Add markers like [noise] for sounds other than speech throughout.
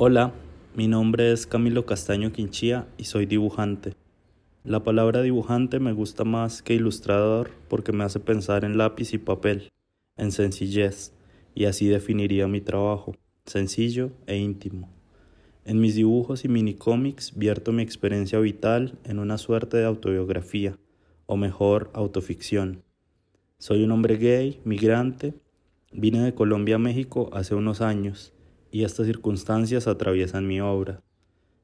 Hola, mi nombre es Camilo Castaño Quinchía y soy dibujante. La palabra dibujante me gusta más que ilustrador porque me hace pensar en lápiz y papel, en sencillez, y así definiría mi trabajo, sencillo e íntimo. En mis dibujos y minicómics vierto mi experiencia vital en una suerte de autobiografía, o mejor, autoficción. Soy un hombre gay, migrante, vine de Colombia a México hace unos años y estas circunstancias atraviesan mi obra.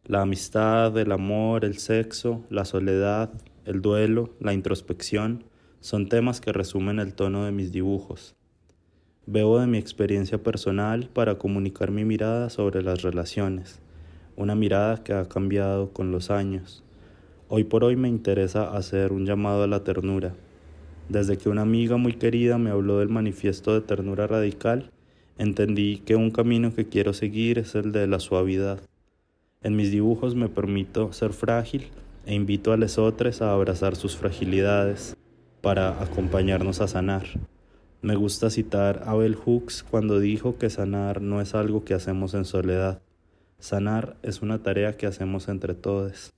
La amistad, el amor, el sexo, la soledad, el duelo, la introspección son temas que resumen el tono de mis dibujos. Bebo de mi experiencia personal para comunicar mi mirada sobre las relaciones, una mirada que ha cambiado con los años. Hoy por hoy me interesa hacer un llamado a la ternura. Desde que una amiga muy querida me habló del manifiesto de ternura radical, entendí que un camino que quiero seguir es el de la suavidad. En mis dibujos me permito ser frágil e invito a otros a abrazar sus fragilidades para acompañarnos a sanar. Me gusta citar a Bell Hooks cuando dijo que sanar no es algo que hacemos en soledad. Sanar es una tarea que hacemos entre todos.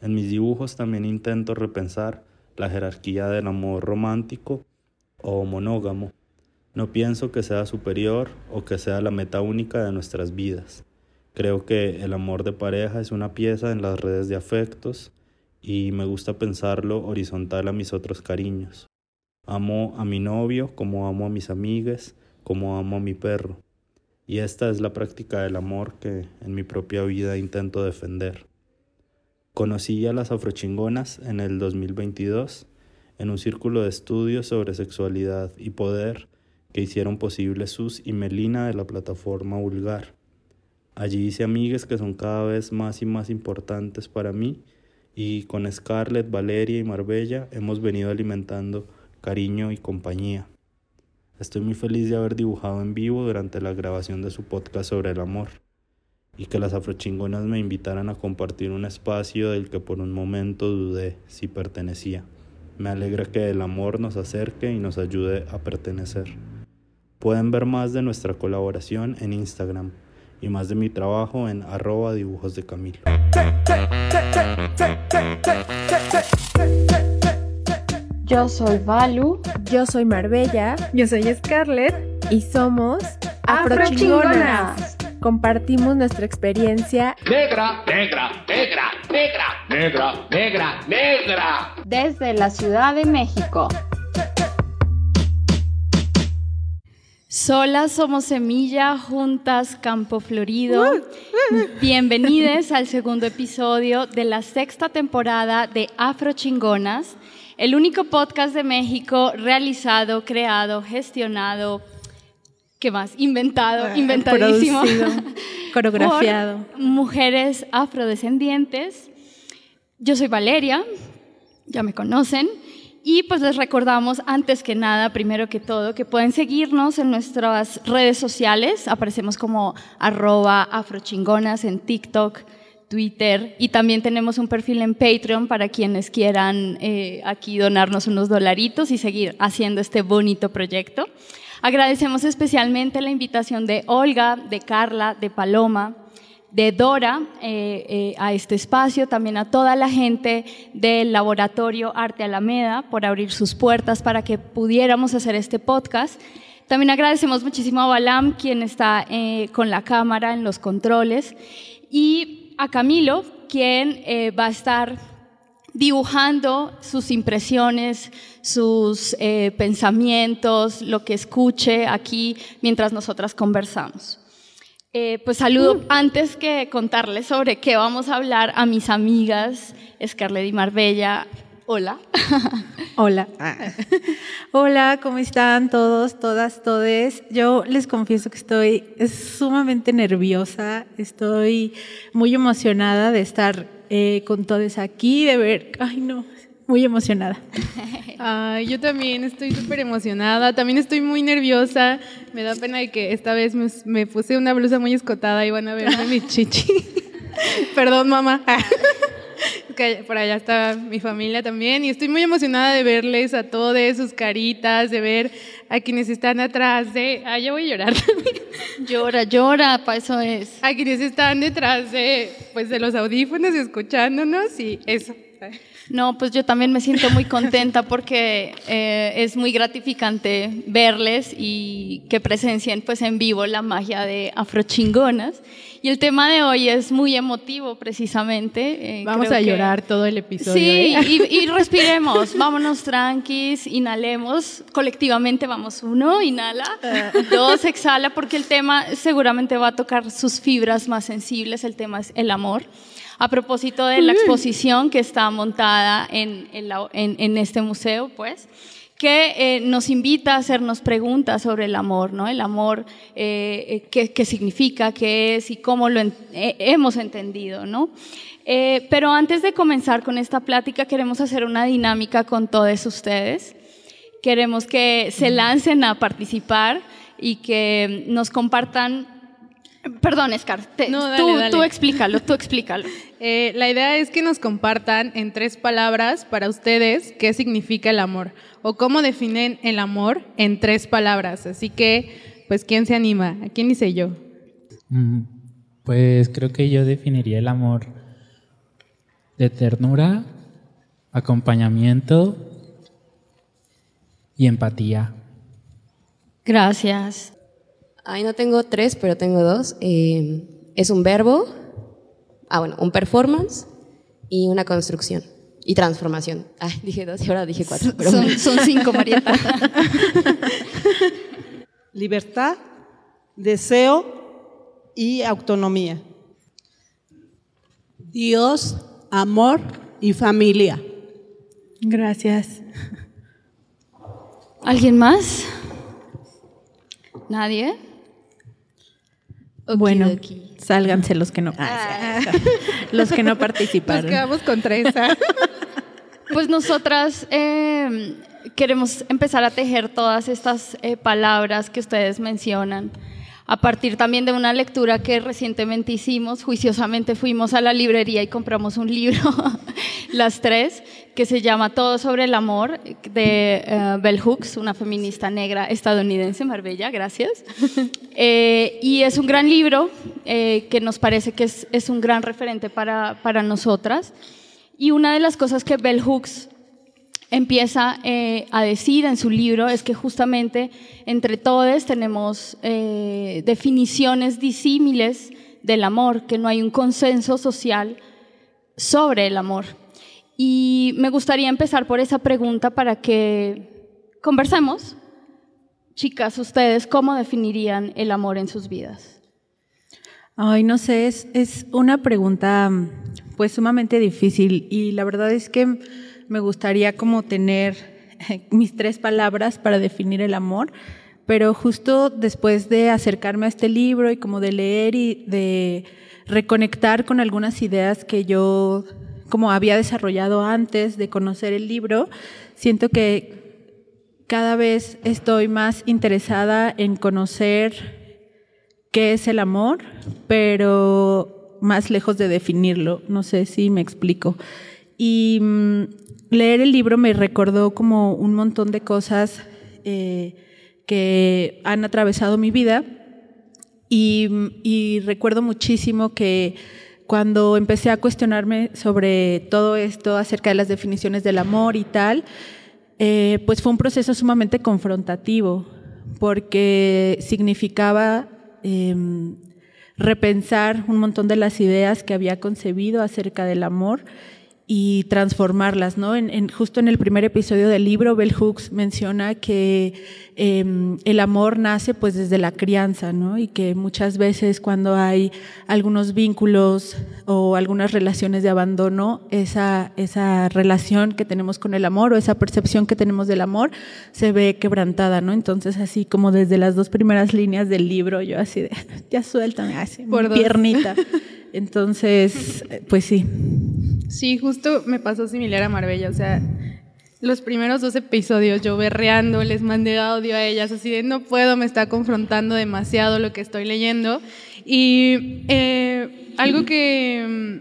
En mis dibujos también intento repensar la jerarquía del amor romántico o monógamo no pienso que sea superior o que sea la meta única de nuestras vidas. Creo que el amor de pareja es una pieza en las redes de afectos y me gusta pensarlo horizontal a mis otros cariños. Amo a mi novio como amo a mis amigas, como amo a mi perro. Y esta es la práctica del amor que en mi propia vida intento defender. Conocí a las afrochingonas en el 2022 en un círculo de estudios sobre sexualidad y poder que hicieron posible Sus y Melina de la plataforma Vulgar. Allí hice amigas que son cada vez más y más importantes para mí y con Scarlett, Valeria y Marbella hemos venido alimentando cariño y compañía. Estoy muy feliz de haber dibujado en vivo durante la grabación de su podcast sobre el amor y que las afrochingonas me invitaran a compartir un espacio del que por un momento dudé si pertenecía. Me alegra que el amor nos acerque y nos ayude a pertenecer. Pueden ver más de nuestra colaboración en Instagram y más de mi trabajo en arroba dibujos de Camilo. Yo soy Valu. Yo soy Marbella. Yo soy Scarlett. Y somos Afrochingonas. Compartimos nuestra experiencia negra, negra, negra, negra, negra, negra, negra. Desde la Ciudad de México. Solas somos semilla, juntas campo florido. Bienvenidos al segundo episodio de la sexta temporada de Afro Chingonas, el único podcast de México realizado, creado, gestionado, ¿qué más? Inventado, ah, inventadísimo. [laughs] coreografiado. mujeres afrodescendientes. Yo soy Valeria, ya me conocen. Y pues les recordamos antes que nada, primero que todo, que pueden seguirnos en nuestras redes sociales. Aparecemos como arroba afrochingonas en TikTok, Twitter y también tenemos un perfil en Patreon para quienes quieran eh, aquí donarnos unos dolaritos y seguir haciendo este bonito proyecto. Agradecemos especialmente la invitación de Olga, de Carla, de Paloma, de Dora eh, eh, a este espacio, también a toda la gente del Laboratorio Arte Alameda por abrir sus puertas para que pudiéramos hacer este podcast. También agradecemos muchísimo a Balam, quien está eh, con la cámara en los controles, y a Camilo, quien va a estar dibujando sus impresiones, sus pensamientos, lo que escuche aquí mientras nosotras conversamos. Eh, pues saludo mm. antes que contarles sobre qué vamos a hablar a mis amigas Scarlett y Marbella. Hola. [laughs] Hola. Hola, ¿cómo están todos, todas, todes? Yo les confieso que estoy sumamente nerviosa, estoy muy emocionada de estar eh, con todos aquí, de ver, ay no, muy emocionada. [laughs] Ay, yo también estoy súper emocionada, también estoy muy nerviosa. Me da pena de que esta vez me, puse una blusa muy escotada y van a ver mi chichi. [laughs] Perdón, mamá. [laughs] por allá está mi familia también y estoy muy emocionada de verles a todos, sus caritas, de ver a quienes están atrás de... Ay, ya voy a llorar Llora, llora, para eso es. A quienes están detrás de, pues, de los audífonos y escuchándonos y eso. No, pues yo también me siento muy contenta porque eh, es muy gratificante verles y que presencien pues en vivo la magia de Afrochingonas. Y el tema de hoy es muy emotivo precisamente. eh, Vamos a llorar todo el episodio. Sí, ¿eh? y, y, respiremos, vámonos tranquis, inhalemos, colectivamente vamos uno, inhala, dos, exhala, porque el tema seguramente va a tocar sus fibras más sensibles, el tema es el amor. A propósito de la exposición que está montada en, en, la, en, en este museo, pues, que eh, nos invita a hacernos preguntas sobre el amor, ¿no? El amor, eh, qué, qué, significa, qué es y cómo lo en, eh, hemos entendido, ¿no? pero antes de comenzar con esta plática, queremos hacer una dinámica con todos ustedes. Queremos que se lancen a participar y que nos compartan Perdón, Scar, te, no, dale, tú, dale. tú, explícalo, tú explícalo. [laughs] Eh, la idea es que nos compartan en tres palabras para ustedes qué significa el amor o cómo definen el amor en tres palabras. Así que, pues, ¿quién se anima? ¿A quién hice yo? Mm, pues creo que yo definiría el amor de ternura, acompañamiento y empatía. Gracias. Ahí no tengo tres, pero tengo dos. Eh, es un verbo, ah, bueno, un performance y una construcción y transformación. [laughs] Ay, dije dos y ahora dije cuatro. Pero son, son cinco, Marieta. [laughs] Libertad, deseo y autonomía. Dios, amor y familia. Gracias. ¿Alguien más? ¿Nadie? Bueno, sálganse los que no. Ah, [laughs] los que no participaron. Nos quedamos con tres. [laughs] pues nosotras eh, queremos empezar a tejer todas estas eh, palabras que ustedes mencionan. A partir también de una lectura que recientemente hicimos, juiciosamente fuimos a la librería y compramos un libro, [laughs] las tres, que se llama Todo sobre el amor, de uh, Bell Hooks, una feminista negra estadounidense, Marbella, gracias. [laughs] eh, y es un gran libro eh, que nos parece que es, es un gran referente para, para, nosotras. Y una de las cosas que Bell Hooks empieza eh, a decir en su libro es que justamente entre todos tenemos eh, definiciones disímiles del amor, que no hay un consenso social sobre el amor. Y me gustaría empezar por esa pregunta para que conversemos. Chicas, ustedes, ¿cómo definirían el amor en sus vidas? Ay, no sé, es, es una pregunta pues sumamente difícil y la verdad es que me gustaría como tener mis tres palabras para definir el amor, pero justo después de acercarme a este libro y como de leer y de reconectar con algunas ideas que yo como había desarrollado antes de conocer el libro, siento que cada vez estoy más interesada en conocer qué es el amor, pero más lejos de definirlo. No sé si me explico. Y mmm, leer el libro me recordó como un montón de cosas eh, que han atravesado mi vida y, y, recuerdo muchísimo que cuando empecé a cuestionarme sobre todo esto acerca de las definiciones del amor y tal, eh, pues fue un proceso sumamente confrontativo porque significaba eh, repensar un montón de las ideas que había concebido acerca del amor y transformarlas, ¿no? En, en, justo en el primer episodio del libro, Bell Hooks menciona que eh, el amor nace pues desde la crianza, ¿no? Y que muchas veces cuando hay algunos vínculos o algunas relaciones de abandono, esa, esa relación que tenemos con el amor o esa percepción que tenemos del amor se ve quebrantada, ¿no? Entonces así como desde las dos primeras líneas del libro, yo así de, [laughs] ya suéltame, así, Por mi piernita. [laughs] Entonces, pues sí. Sí, justo me pasó similar a Marbella, o sea, los primeros dos episodios yo berreando, les mandé audio a ellas así de no puedo, me está confrontando demasiado lo que estoy leyendo. Y eh, algo que,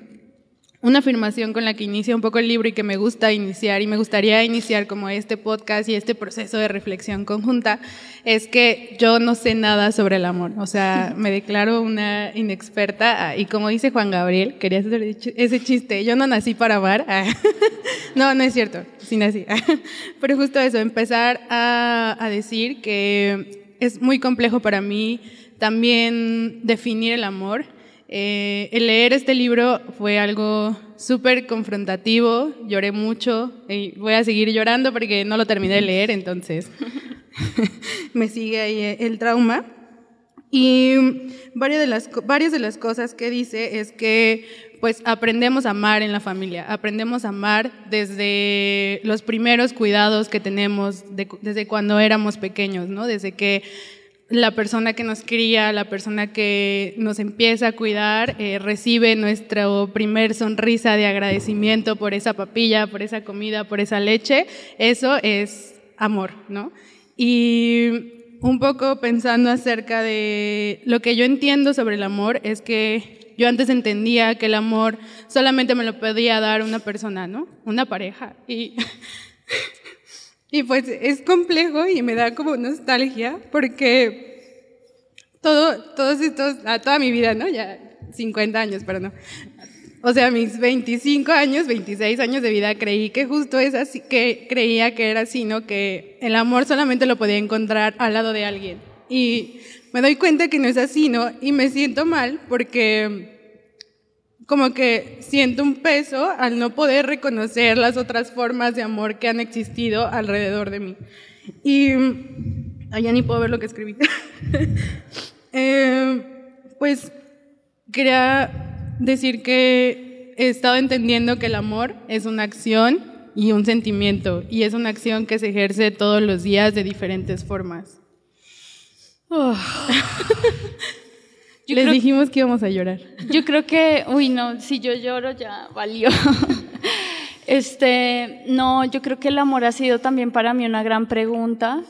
una afirmación con la que inicia un poco el libro y que me gusta iniciar y me gustaría iniciar como este podcast y este proceso de reflexión conjunta es que yo no sé nada sobre el amor, o sea, [laughs] me declaro una inexperta ah, y como dice Juan Gabriel, quería hacer ese chiste, yo no nací para amar, ah, [laughs] no, no es cierto, sí nací, [laughs] pero justo eso, empezar a, a decir que es muy complejo para mí también definir el amor eh, el leer este libro fue algo súper confrontativo, lloré mucho y voy a seguir llorando porque no lo terminé de leer, entonces [laughs] me sigue ahí el trauma. Y varias de, las, varias de las cosas que dice es que pues aprendemos a amar en la familia, aprendemos a amar desde los primeros cuidados que tenemos, desde cuando éramos pequeños, ¿no? Desde que la persona que nos cría, la persona que nos empieza a cuidar, eh, recibe nuestra primer sonrisa de agradecimiento por esa papilla, por esa comida, por esa leche, eso es amor, ¿no? Y un poco pensando acerca de lo que yo entiendo sobre el amor es que yo antes entendía que el amor solamente me lo podía dar una persona, ¿no? Una pareja. Y [laughs] y pues es complejo y me da como nostalgia porque todo, todos estos, a toda mi vida, ¿no? Ya 50 años, pero no. O sea, mis 25 años, 26 años de vida, creí que justo es así, que creía que era así, ¿no? Que el amor solamente lo podía encontrar al lado de alguien. Y me doy cuenta que no es así, ¿no? Y me siento mal porque como que siento un peso al no poder reconocer las otras formas de amor que han existido alrededor de mí. Y allá ni puedo ver lo que escribí. [laughs] Eh, pues quería decir que he estado entendiendo que el amor es una acción y un sentimiento, y es una acción que se ejerce todos los días de diferentes formas. [laughs] Les dijimos que íbamos a llorar. Yo creo que, uy, no, si yo lloro ya valió. Este, no, yo creo que el amor ha sido también para mí una gran pregunta.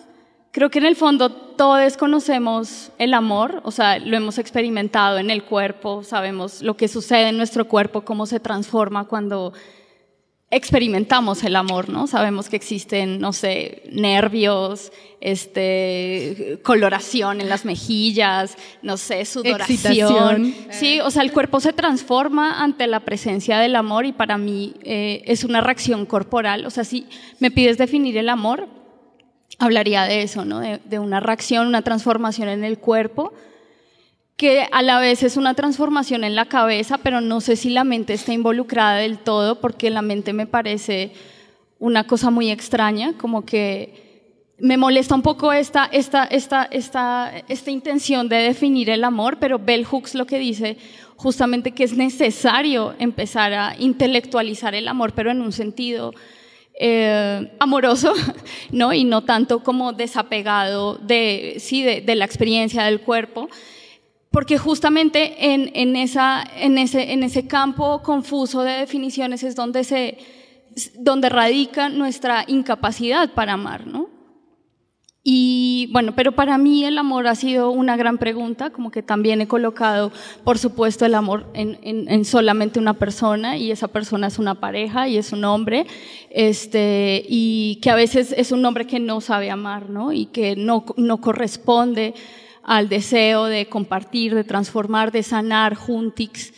Creo que en el fondo todos conocemos el amor, o sea, lo hemos experimentado en el cuerpo, sabemos lo que sucede en nuestro cuerpo, cómo se transforma cuando experimentamos el amor, ¿no? Sabemos que existen, no sé, nervios, este, coloración en las mejillas, no sé, sudoración. Sí, o sea, el cuerpo se transforma ante la presencia del amor y para mí eh, es una reacción corporal. O sea, si me pides definir el amor, hablaría de eso, ¿no? de una reacción, una transformación en el cuerpo que a la vez es una transformación en la cabeza, pero no sé si la mente está involucrada del todo, porque la mente me parece una cosa muy extraña, como que me molesta un poco esta, esta, esta, esta, esta intención de definir el amor, pero Bell Hooks lo que dice justamente que es necesario empezar a intelectualizar el amor, pero en un sentido eh, amoroso, [laughs] ¿no? Y no tanto como desapegado de, sí, de, de la experiencia del cuerpo, porque justamente en, ese, campo confuso de definiciones es donde, se, radica nuestra incapacidad para amar, ¿no? Y bueno, pero para mí el amor ha sido una gran pregunta, como que también he colocado, por supuesto, el amor en, en, en, solamente una persona y esa persona es una pareja y es un hombre, este, y que a veces es un hombre que no sabe amar, ¿no? Y que no corresponde al deseo de compartir, de transformar, de sanar juntix.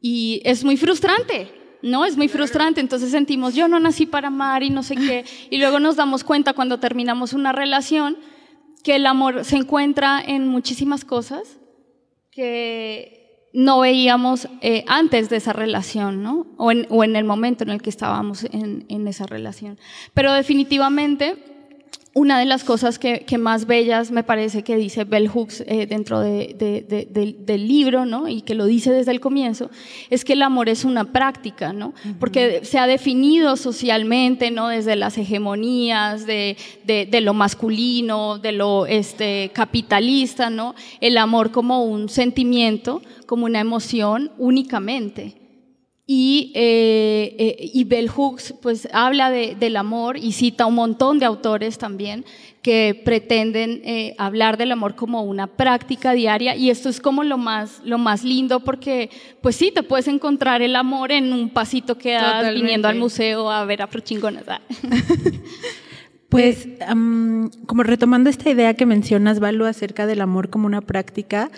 Y es muy frustrante, ¿no? Es muy frustrante. Entonces sentimos, yo no nací para amar y no sé qué. Y luego nos damos cuenta cuando terminamos una relación que el amor se encuentra en muchísimas cosas que no veíamos eh, antes de esa relación, ¿no? O en, el momento en el que estábamos en esa relación. Pero definitivamente una de las cosas que, más bellas me parece que dice Bell Hooks eh, dentro del libro, ¿no? y que lo dice desde el comienzo, es que el amor es una práctica, ¿no? porque se ha definido socialmente ¿no? desde las hegemonías de, lo masculino, de lo este, capitalista, ¿no? el amor como un sentimiento, como una emoción únicamente. Y, eh, eh, y Bell Hooks pues habla de- del amor y cita un montón de autores también que pretenden eh, hablar del amor como una práctica diaria y esto es como lo más, lo más lindo porque pues sí, te puedes encontrar el amor en un pasito que das Totalmente. viniendo al museo a ver afrochingonas. Ah. [laughs] Pues, am, como retomando esta idea que mencionas, Valo, acerca del amor como una práctica,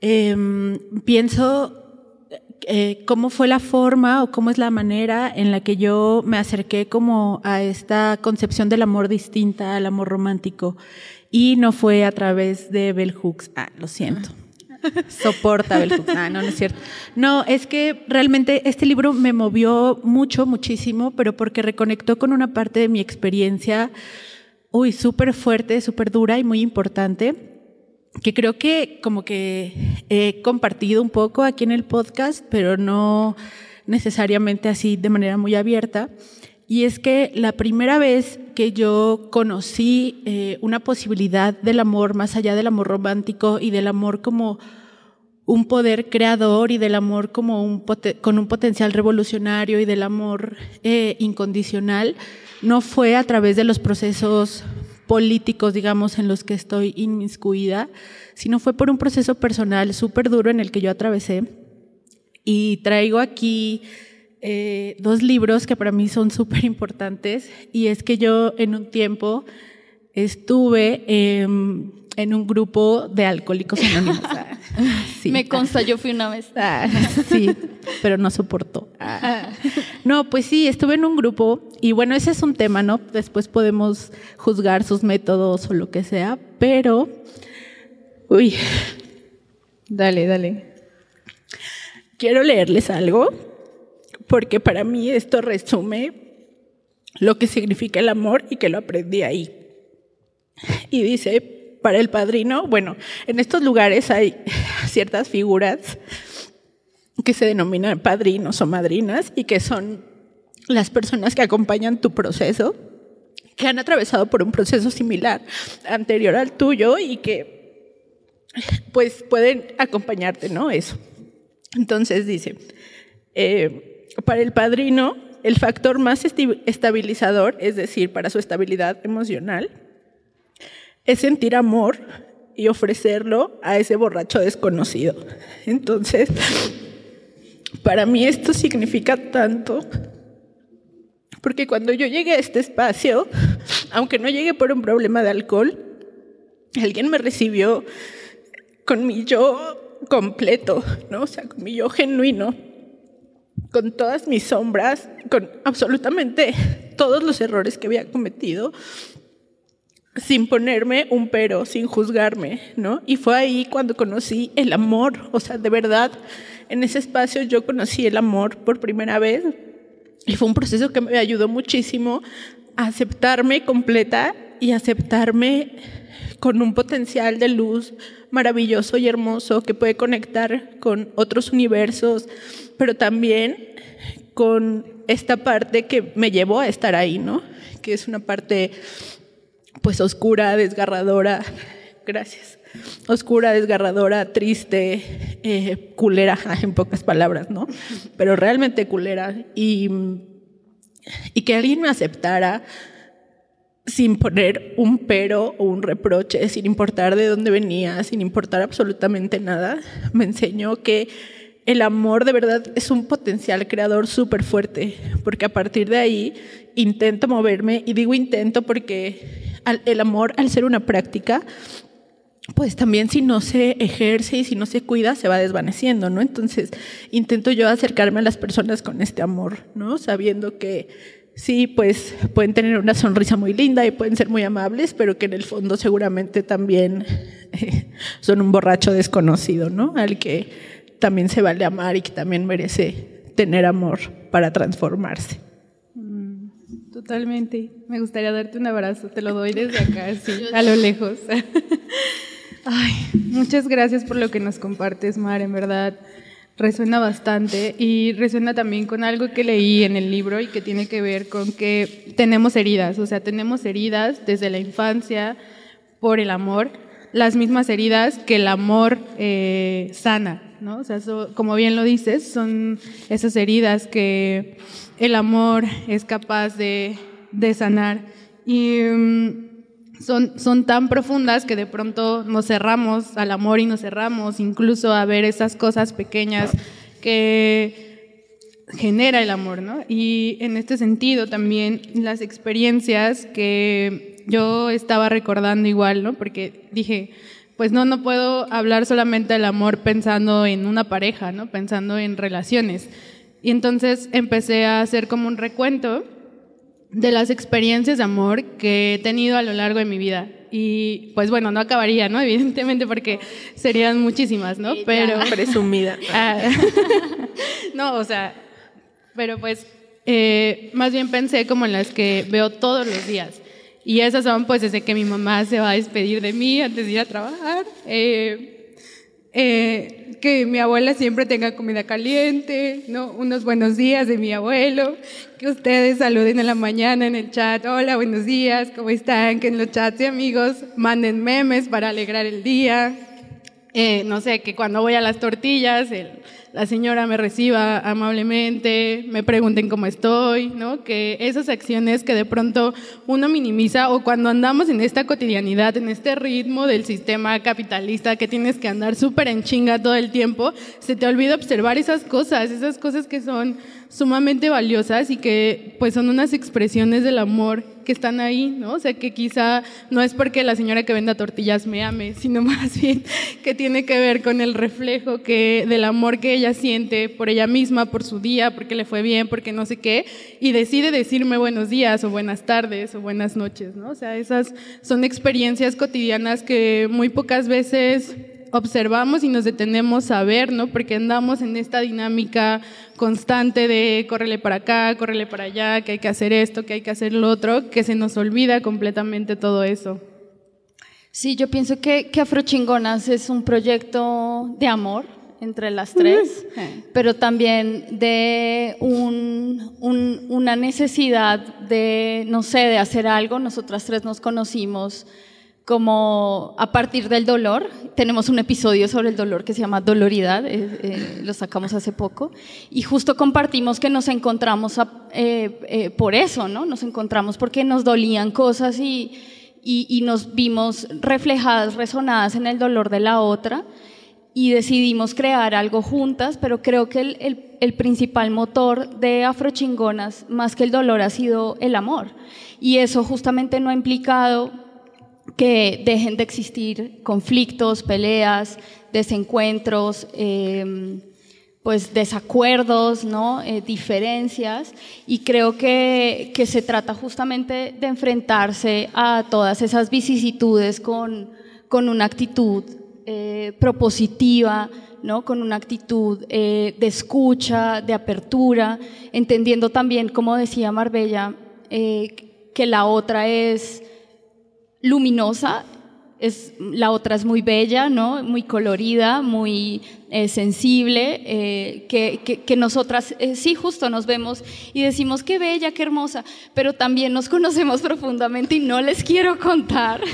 em, pienso eh, cómo fue la forma o cómo es la manera en la que yo me acerqué como a esta concepción del amor distinta al amor romántico. Y no fue a través de Bell Hooks. Ah, lo siento. [laughs] Soporta Bell Hooks. Ah, no, no es cierto. No, es que realmente este libro me movió mucho, muchísimo, pero porque reconectó con una parte de mi experiencia, uy, súper fuerte, súper dura y muy importante que creo que como que he compartido un poco aquí en el podcast, pero no necesariamente así de manera muy abierta. Y es que la primera vez que yo conocí eh, una posibilidad del amor más allá del amor romántico y del amor como un poder creador y del amor como un con un potencial revolucionario y del amor eh, incondicional, no fue a través de los procesos políticos, digamos, en los que estoy inmiscuida, sino fue por un proceso personal súper duro en el que yo atravesé. Y traigo aquí eh, dos libros que para mí son súper importantes. Y es que yo en un tiempo estuve em, en un grupo de alcohólicos anónimos. Ah, [laughs] [laughs] sí. Me consta, yo fui una vez. [laughs] Ah, sí, pero no soportó. Ah. No, pues sí, estuve en un grupo y bueno, ese es un tema, ¿no? Después podemos juzgar sus métodos o lo que sea, pero, uy, Dale, dale. quiero leerles algo porque para mí esto resume lo que significa el amor y que lo aprendí ahí. Y dice, para el padrino, bueno, en estos lugares hay [laughs] ciertas figuras que se denominan padrinos o madrinas y que son las personas que acompañan tu proceso, que han atravesado por un proceso similar anterior al tuyo y que pues pueden acompañarte, ¿no? Eso. Entonces dice, eh, para el padrino, el factor más estabilizador, es decir, para su estabilidad emocional, es sentir amor y ofrecerlo a ese borracho desconocido. Entonces, para mí esto significa tanto, porque cuando yo llegué a este espacio, aunque no llegué por un problema de alcohol, alguien me recibió con mi yo completo, ¿no? O sea, con mi yo genuino, con todas mis sombras, con absolutamente todos los errores que había cometido, sin ponerme un pero, sin juzgarme, ¿no? Y fue ahí cuando conocí el amor, o sea, de verdad, en ese espacio yo conocí el amor por primera vez y fue un proceso que me ayudó muchísimo a aceptarme completa y aceptarme con un potencial de luz maravilloso y hermoso que puede conectar con otros universos, pero también con esta parte que me llevó a estar ahí, ¿no? Que es una parte pues oscura, desgarradora, gracias, oscura, desgarradora, triste, eh, culera, [laughs] en pocas palabras, ¿no? Pero realmente culera. Y, y que alguien me aceptara sin poner un pero o un reproche, sin importar de dónde venía, sin importar absolutamente nada, me enseñó que el amor de verdad es un potencial creador súper fuerte, porque a partir de ahí intento moverme, y digo intento porque el amor, al ser una práctica, pues también si no se ejerce y si no se cuida, se va desvaneciendo, ¿no? Entonces, intento yo acercarme a las personas con este amor, ¿no? Sabiendo que sí, pues pueden tener una sonrisa muy linda y pueden ser muy amables, pero que en el fondo seguramente también [laughs] son un borracho desconocido, ¿no? Al que también se vale amar y que también merece tener amor para transformarse. Totalmente. Me gustaría darte un abrazo. Te lo doy desde acá, [laughs] sí, a lo lejos. [laughs] Ay, muchas gracias por lo que nos compartes, Mar. En verdad, resuena bastante y resuena también con algo que leí en el libro y que tiene que ver con que tenemos heridas. O sea, tenemos heridas desde la infancia por el amor, las mismas heridas que el amor eh, sana. ¿No? O sea, como bien lo dices, son esas heridas que el amor es capaz de, de sanar. Y mm, son, son tan profundas que de pronto nos cerramos al amor y nos cerramos incluso a ver esas cosas pequeñas que genera el amor, ¿no? Y en este sentido también las experiencias que yo estaba recordando igual, ¿no? Porque dije, pues no, no puedo hablar solamente del amor pensando en una pareja, ¿no? Pensando en relaciones. Y entonces empecé a hacer como un recuento de las experiencias de amor que he tenido a lo largo de mi vida. Y pues bueno, no acabaría, ¿no? [laughs] Evidentemente porque serían muchísimas, ¿no? Pero [laughs] Presumida. Ah, [laughs] no, o sea, pero pues eh, más bien pensé como en las que veo todos los días. Y esas son pues desde que mi mamá se va a despedir de mí antes de ir a trabajar. eh, eh, que mi abuela siempre tenga comida caliente, ¿no? Unos buenos días de mi abuelo, que ustedes saluden en la mañana en el chat, hola, buenos días, ¿cómo están? Que en los chats de amigos manden memes para alegrar el día. Eh, no sé, que cuando voy a las tortillas, el- la señora me reciba amablemente, me pregunten cómo estoy, ¿no? Que esas acciones que de pronto uno minimiza o cuando andamos en esta cotidianidad, en este ritmo del sistema capitalista que tienes que andar súper en chinga todo el tiempo, se te olvida observar esas cosas, esas cosas que son sumamente valiosas y que pues son unas expresiones del amor que están ahí, ¿no? O sea, que quizá no es porque la señora que venda tortillas me ame, sino [laughs] más bien que tiene que ver con el reflejo que del amor que ella siente por ella misma, por su día, porque le fue bien, porque no sé qué, y decide decirme buenos días o buenas tardes o buenas noches, ¿no? O sea, esas son experiencias cotidianas que muy pocas veces observamos y nos detenemos a ver, ¿no? Porque andamos en esta dinámica constante de córrele para acá, córrele para allá, que hay que hacer esto, que hay que hacer lo otro, que se nos olvida completamente todo eso. Sí, yo pienso que, que Afrochingonas es un proyecto de amor entre las tres, pero también de un- un- una necesidad de, no sé, de hacer algo. Nosotras tres nos conocimos como a partir del dolor. Tenemos un episodio sobre el dolor que se llama Doloridad, eh, eh, lo sacamos hace poco, y justo compartimos que nos encontramos a- eh, eh, por eso, ¿no? Nos encontramos porque nos dolían cosas y, y, y nos vimos reflejadas, resonadas en el dolor de la otra y decidimos crear algo juntas, pero creo que el, el- el principal motor de Afrochingonas, más que el dolor, ha sido el amor. Y eso justamente no ha implicado que dejen de existir conflictos, peleas, desencuentros, eh, pues desacuerdos, ¿no? Eh, diferencias, y creo que, que se trata justamente de enfrentarse a todas esas vicisitudes con, con una actitud eh, propositiva, ¿no? con una actitud eh, de escucha, de apertura, entendiendo también, como decía Marbella, que la otra es luminosa, es, la otra es muy bella, ¿no? muy colorida, muy eh, sensible, eh, que, que- que nosotras eh, sí justo nos vemos y decimos qué bella, qué hermosa, pero también nos [laughs] conocemos profundamente y no les quiero contar. [laughs]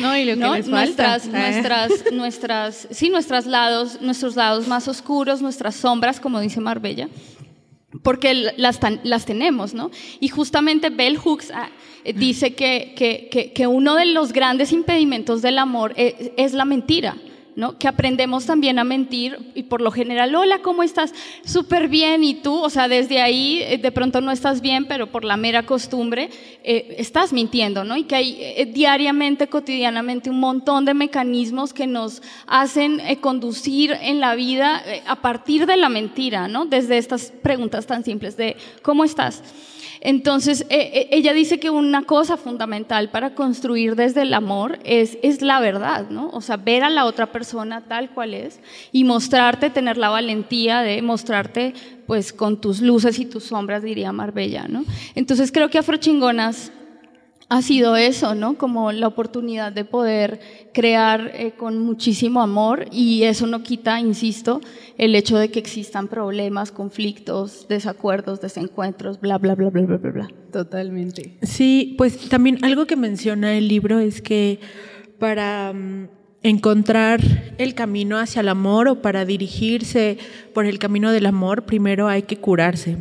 No, y lo que les falta. nuestras, nuestras, nuestras, sí, nuestros lados, nuestros lados más oscuros, nuestras sombras, como dice Marbella porque las, las tenemos, ¿no? Y justamente Bell Hooks ah, dice que, que- que- que uno de los grandes impedimentos del amor es, es la mentira, ¿no? Que aprendemos también a mentir y por lo general, hola, ¿cómo estás? Súper bien, ¿y tú? O sea, desde ahí eh, de pronto no estás bien, pero por la mera costumbre eh, estás mintiendo, ¿no? Y que hay eh, diariamente, cotidianamente, un montón de mecanismos que nos hacen eh, conducir en la vida eh, a partir de la mentira, ¿no? Desde estas preguntas tan simples de ¿cómo estás? Entonces, eh, eh, ella dice que una cosa fundamental para construir desde el amor es, es la verdad, ¿no? O sea, ver a la otra persona tal cual es y mostrarte, tener la valentía de mostrarte, pues, con tus luces y tus sombras, diría Marbella, ¿no? Entonces, creo que Afrochingonas ha sido eso, ¿no? Como la oportunidad de poder crear eh, con muchísimo amor y eso no quita, insisto, el hecho de que existan problemas, conflictos, desacuerdos, desencuentros, bla, bla, bla, bla, bla, bla, bla. Totalmente. Sí, pues también algo que menciona el libro es que para mm, encontrar el camino hacia el amor o para dirigirse por el camino del amor, primero hay que curarse.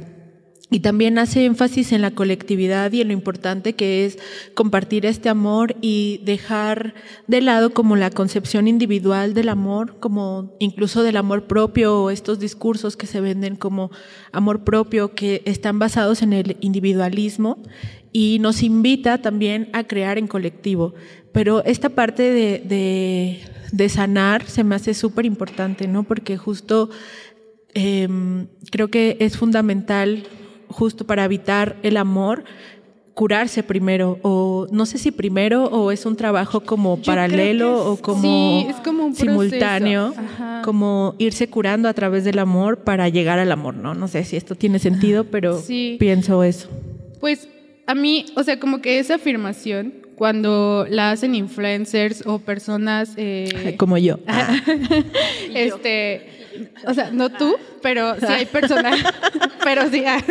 Y también hace énfasis en la colectividad y en lo importante que es compartir este amor y dejar de lado como la concepción individual del amor, como incluso del amor propio estos discursos que se venden como amor propio que están basados en el individualismo y nos invita también a crear en colectivo. Pero esta parte de, de, de sanar se me hace súper importante, ¿no? Porque justo eh, creo que es fundamental justo para evitar el amor, curarse primero, o no sé si primero o es un trabajo como paralelo es, o como, sí, es como un simultáneo, como irse curando a través del amor para llegar al amor, ¿no? No sé si esto tiene sentido, pero sí. pienso eso. Pues a mí, o sea, como que esa afirmación, cuando la hacen influencers o personas... Eh, como yo. [laughs] [laughs] este, o sea, no tú, pero sí hay personas, [laughs] pero sí hay,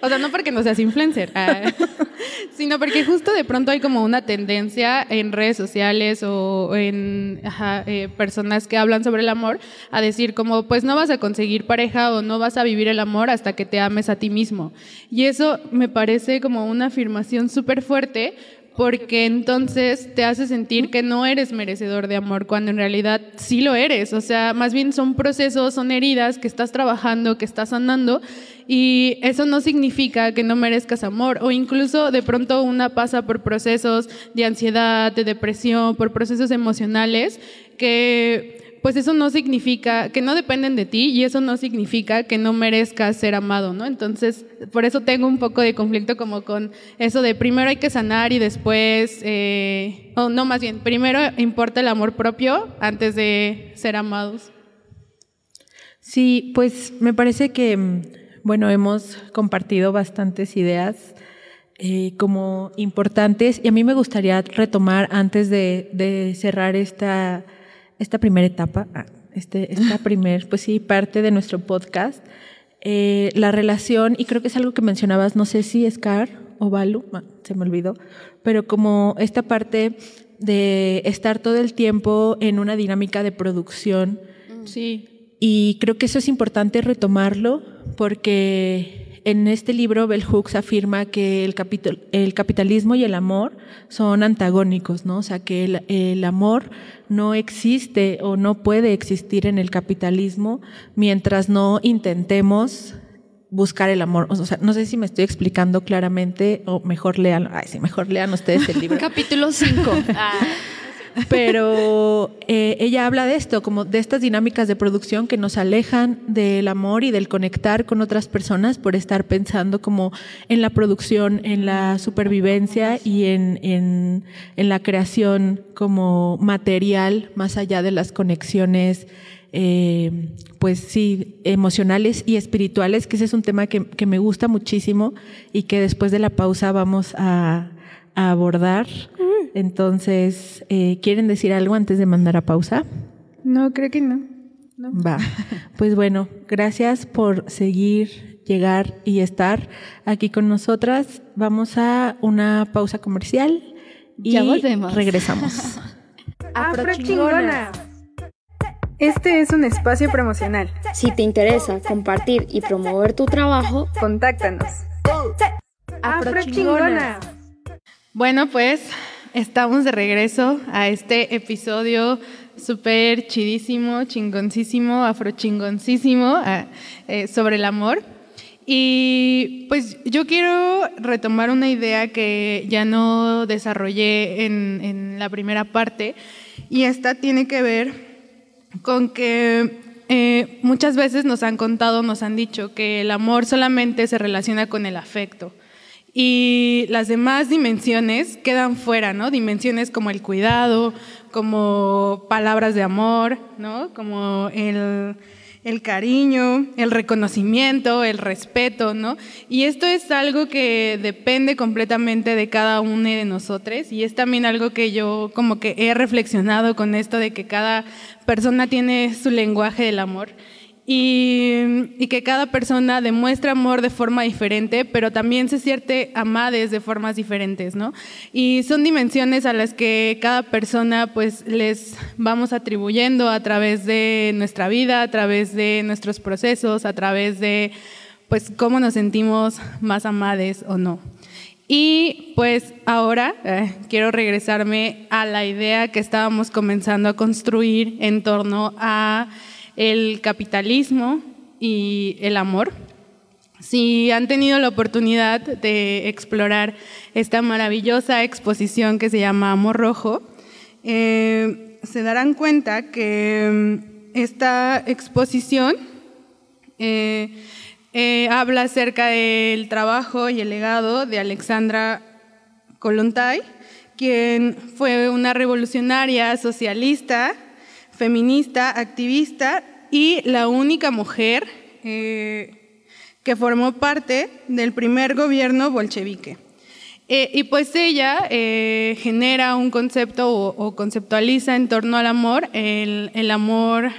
o sea, no porque no seas influencer, ah, [laughs] sino porque justo de pronto hay como una tendencia en redes sociales o en eh, personas que hablan sobre el amor a decir como, pues no vas a conseguir pareja o no vas a vivir el amor hasta que te ames a ti mismo. Y eso me parece como una afirmación súper fuerte porque entonces te hace sentir que no eres merecedor de amor cuando en realidad sí lo eres. O sea, más bien son procesos, son heridas que estás trabajando, que estás sanando y eso no significa que no merezcas amor o incluso de pronto una pasa por procesos de ansiedad, de depresión, por procesos emocionales que pues eso no significa que no dependen de ti y eso no significa que no merezcas ser amado, ¿no? Entonces, por eso tengo un poco de conflicto como con eso de primero hay que sanar y después, eh, o no, más bien, primero importa el amor propio antes de ser amados. Sí, pues me parece que, bueno, hemos compartido bastantes ideas. Eh, como importantes y a mí me gustaría retomar antes de, de cerrar esta esta primera etapa, ah, este, esta [laughs] primer, pues sí, parte de nuestro podcast, eh, la relación, y creo que es algo que mencionabas, no sé si es Car o Balu, se me olvidó, pero como esta parte de estar todo el tiempo en una dinámica de producción. Sí. Y creo que eso es importante retomarlo porque en este libro Bell Hooks afirma que el, capital, el capitalismo y el amor son antagónicos, ¿no? O sea, que el, el, amor no existe o no puede existir en el capitalismo mientras no intentemos buscar el amor. O sea, no sé si me estoy explicando claramente o mejor lean, ay, sí, mejor lean ustedes el libro. [laughs] Capítulo 5. [laughs] Pero eh, ella habla de esto, como de estas dinámicas de producción que nos alejan del amor y del conectar con otras personas por estar pensando como en la producción, en la supervivencia y en, en, en la creación como material más allá de las conexiones. Eh, pues sí, emocionales y espirituales, que ese es un tema que, que me gusta muchísimo y que después de la pausa vamos a, a abordar. Entonces, eh, ¿quieren decir algo antes de mandar a pausa? No, creo que no. no. Va. Pues bueno, gracias por seguir, llegar y estar aquí con nosotras. Vamos a una pausa comercial y ya volvemos. regresamos. [laughs] Este es un espacio promocional. Si te interesa compartir y promover tu trabajo, contáctanos. Bueno, pues estamos de regreso a este episodio súper chidísimo, chingoncísimo, afrochingoncísimo eh, sobre el amor. Y pues yo quiero retomar una idea que ya no desarrollé en, en la primera parte y esta tiene que ver con que eh, muchas veces nos han contado, nos han dicho que el amor solamente se relaciona con el afecto y las demás dimensiones quedan fuera, ¿no? Dimensiones como el cuidado, como palabras de amor, ¿no? Como el, el cariño, el reconocimiento, el respeto, ¿no? Y esto es algo que depende completamente de cada uno de nosotros y es también algo que yo como que he reflexionado con esto de que cada persona tiene su lenguaje del amor. Y, y, que cada persona demuestra amor de forma diferente, pero también se siente amades de formas diferentes, ¿no? Y son dimensiones a las que cada persona pues les vamos atribuyendo a través de nuestra vida, a través de nuestros procesos, a través de pues cómo nos sentimos más amades o no. Y pues ahora eh, quiero regresarme a la idea que estábamos comenzando a construir en torno a el capitalismo y el amor. Si han tenido la oportunidad de explorar esta maravillosa exposición que se llama Amor Rojo, eh, se darán cuenta que mm, esta exposición eh, eh, habla acerca del trabajo y el legado de Alexandra Kollontai, quien fue una revolucionaria socialista feminista, activista y la única mujer eh, que formó parte del primer gobierno bolchevique. Eh, y pues ella eh, genera un concepto o, conceptualiza en torno al amor, el, amor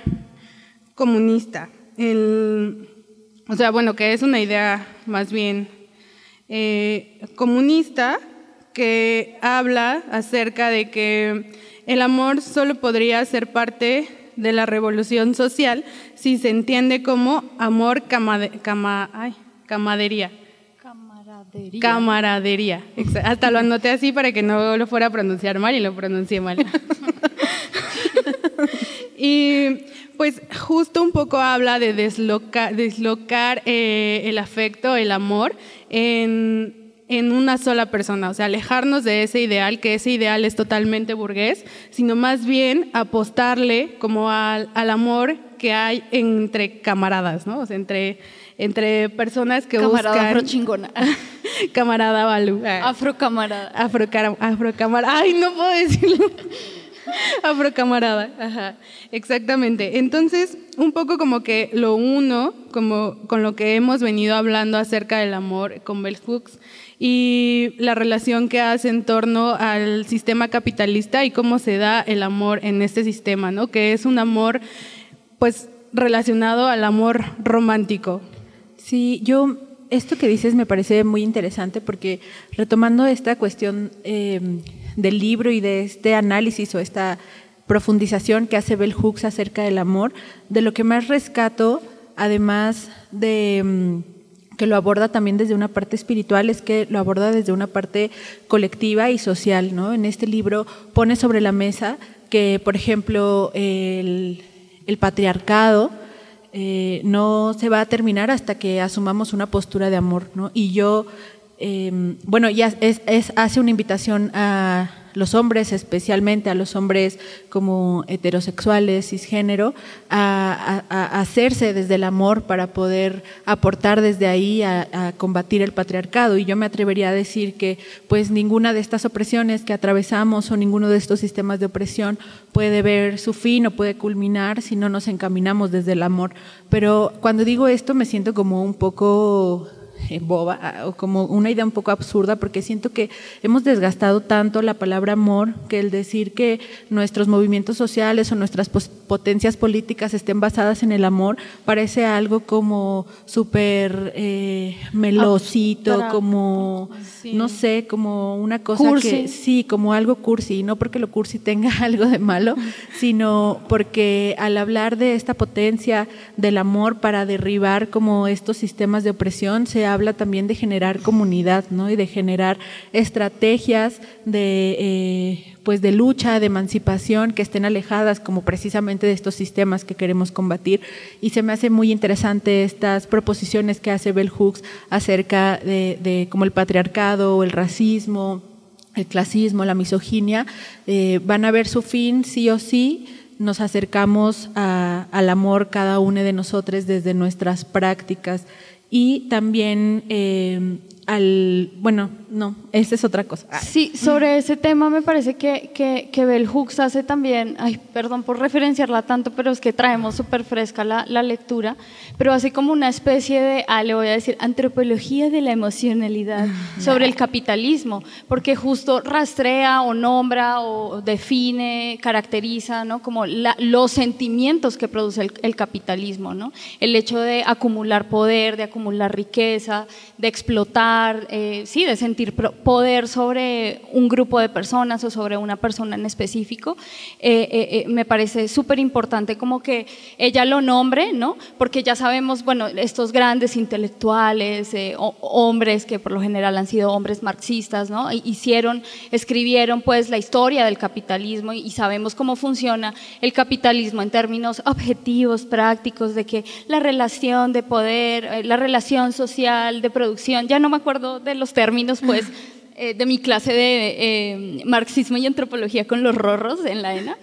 comunista. o sea, bueno, que es una idea más bien comunista que habla acerca de que el amor solo podría ser parte de la revolución social si se entiende como amor camadería. Camaradería. Camaradería. Hasta lo anoté así para que no lo fuera a pronunciar mal y lo pronuncié mal. [laughs] y pues justo un poco habla de deslocar eh, el afecto, el amor en en una sola persona, o sea, alejarnos de ese ideal, que ese ideal es totalmente burgués, sino más bien apostarle como al, amor que hay entre camaradas, ¿no? O sea, entre, entre personas que Camarada buscan... chingona. [laughs] camarada Balú. Afrocamarada. Afrocamarada. Ay, no puedo decirlo. [laughs] Afrocamarada, ajá, exactamente. Entonces, un poco como que lo uno, como con lo que hemos venido hablando acerca del amor con Bell Hooks, y la relación que hace en torno al sistema capitalista y cómo se da el amor en este sistema, ¿no? Que es un amor, pues, relacionado al amor romántico. Sí, yo esto que dices me parece muy interesante porque retomando esta cuestión eh, del libro y de este análisis o esta profundización que hace Bell Hooks acerca del amor, de lo que más rescato, además de mm, que lo aborda también desde una parte espiritual, es que lo aborda desde una parte colectiva y social. ¿no? En este libro pone sobre la mesa que, por ejemplo, el, patriarcado eh, no se va a terminar hasta que asumamos una postura de amor. ¿no? Y yo, eh, bueno, ya es, hace una invitación a los hombres, especialmente a los hombres como heterosexuales, cisgénero, a, hacerse desde el amor para poder aportar desde ahí a, combatir el patriarcado. Y yo me atrevería a decir que pues ninguna de estas opresiones que atravesamos o ninguno de estos sistemas de opresión puede ver su fin o puede culminar si no nos encaminamos desde el amor. Pero cuando digo esto me siento como un poco boba o como una idea un poco absurda porque siento que hemos desgastado tanto la palabra amor que el decir que nuestros movimientos sociales o nuestras potencias políticas estén basadas en el amor parece algo como súper eh, melosito, como no sé, como una cosa que sí, como algo cursi, no porque lo cursi tenga [laughs] algo de malo, sino porque al hablar de esta potencia del amor para derribar como estos sistemas de opresión se habla también de generar comunidad, ¿no? Y de generar estrategias de, eh, pues de lucha, de emancipación, que estén alejadas como precisamente de estos sistemas que queremos combatir. Y se me hace muy interesante estas proposiciones que hace Bell Hooks acerca de, de como el patriarcado o el racismo, el clasismo, la misoginia, eh, van a ver su fin sí o sí, nos acercamos al amor cada uno de nosotros desde nuestras prácticas y también eh, al, bueno, no, esa es otra cosa. Sí, sobre ese tema me parece que, que, que Bell Hooks hace también, ay, perdón por referenciarla tanto, pero es que traemos súper fresca la, la, lectura, pero hace como una especie de, ah, le voy a decir, antropología de la emocionalidad sobre el capitalismo, porque justo rastrea o nombra o define, caracteriza, ¿no? Como la, los sentimientos que produce el, el capitalismo, ¿no? El hecho de acumular poder, de acumular riqueza, de explotar eh, sí, de sentir poder sobre un grupo de personas o sobre una persona en específico, eh, eh, me parece súper importante como que ella lo nombre, ¿no? Porque ya sabemos, bueno, estos grandes intelectuales, hombres que por lo general han sido hombres marxistas, ¿no? Hicieron, escribieron pues la historia del capitalismo y, sabemos cómo funciona el capitalismo en términos objetivos, prácticos, de que la relación de poder, la relación social, de producción, ya no me acuerdo de los términos, pues, [laughs] eh, de mi clase de eh, marxismo y antropología con los rorros en la ENA.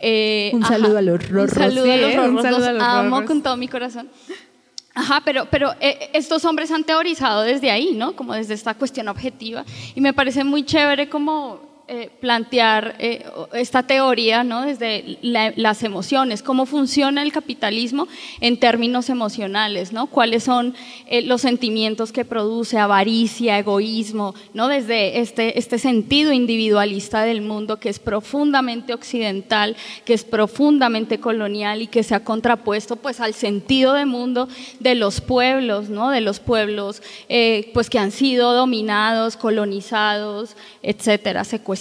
Eh, un saludo a los rorros. Un saludo a los rorros, los amo con todo mi corazón. Ajá, pero, pero estos hombres han teorizado desde ahí, ¿no? Como desde esta cuestión objetiva. Y me parece muy chévere como eh, plantear eh, esta teoría ¿no? desde las emociones, cómo funciona el capitalismo en términos emocionales, ¿no? cuáles son eh, los sentimientos que produce avaricia, egoísmo, ¿no? desde este, este sentido individualista del mundo que es profundamente occidental, que es profundamente colonial y que se ha contrapuesto pues, al sentido de mundo de los pueblos, ¿no? de los pueblos pues, que han sido dominados, colonizados, etcétera, secuestrados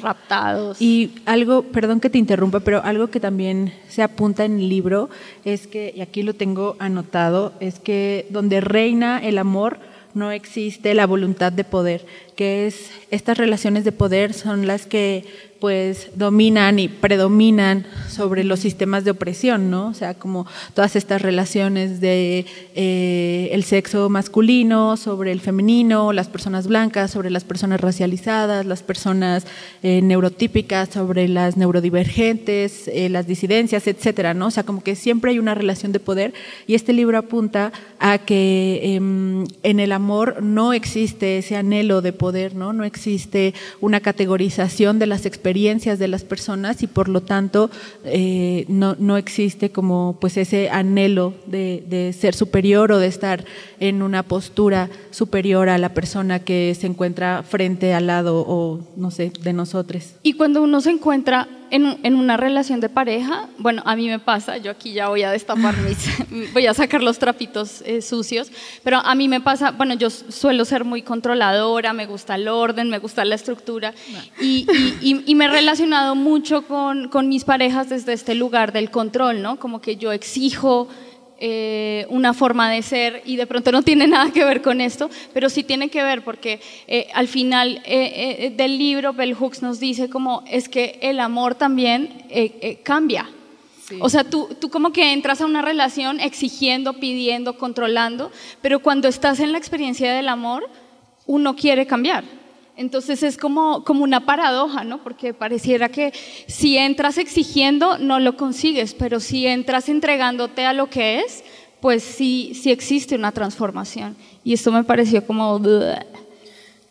raptados. Y algo, perdón que te interrumpa, pero algo que también se apunta en el libro es que, y aquí lo tengo anotado, es que donde reina el amor no existe la voluntad de poder, que es estas relaciones de poder son las que pues dominan y predominan sobre los sistemas de opresión, ¿no? O sea, como todas estas relaciones de eh, el sexo masculino sobre el femenino, las personas blancas sobre las personas racializadas, las personas eh, neurotípicas sobre las neurodivergentes, eh, las disidencias, etcétera, ¿no? O sea, como que siempre hay una relación de poder y este libro apunta a que em, en el amor no existe ese anhelo de poder, ¿no? No existe una categorización de las experiencias experiencias de las personas y por lo tanto eh, no, no, existe como pues ese anhelo de, de, ser superior o de estar en una postura superior a la persona que se encuentra frente al lado o no sé, de nosotros. Y cuando uno se encuentra en, en, una relación de pareja, bueno, a mí me pasa, yo aquí ya voy a destapar mis, [laughs] voy a sacar los trapitos eh, sucios, pero a mí me pasa, bueno, yo suelo ser muy controladora, me gusta el orden, me gusta la estructura y, y, y, me he relacionado mucho con, con mis parejas desde este lugar del control, ¿no? Como que yo exijo eh, una forma de ser y de pronto no tiene nada que ver con esto, pero sí tiene que ver porque eh, al final eh, del libro Bell Hooks nos dice como es que el amor también cambia. O sea, tú, tú como que entras a una relación exigiendo, pidiendo, controlando, pero cuando estás en la experiencia del amor, uno quiere cambiar. Entonces es como, como una paradoja, ¿no? Porque pareciera que si entras exigiendo, no lo consigues, pero si entras entregándote a lo que es, pues sí, sí existe una transformación. Y esto me pareció como...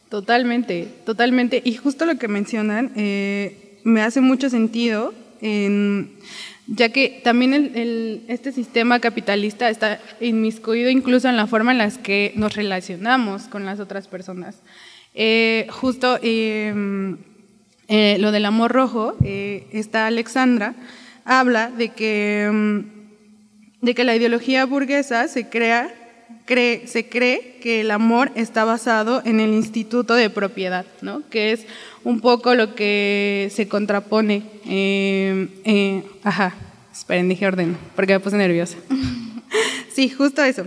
Totalmente, totalmente. Y justo lo que mencionan eh, me hace mucho sentido, ya que también este sistema capitalista está inmiscuido incluso en la forma en la que nos relacionamos con las otras personas. Eh, justo em, eh, lo del amor rojo, eh, esta Alexandra habla de que, em, de que la ideología burguesa se crea, cree, se cree que el amor está basado en el instituto de propiedad, ¿no? que es un poco lo que se contrapone. Em, ajá, esperen, dije orden, porque me puse nerviosa. [laughs] sí, justo eso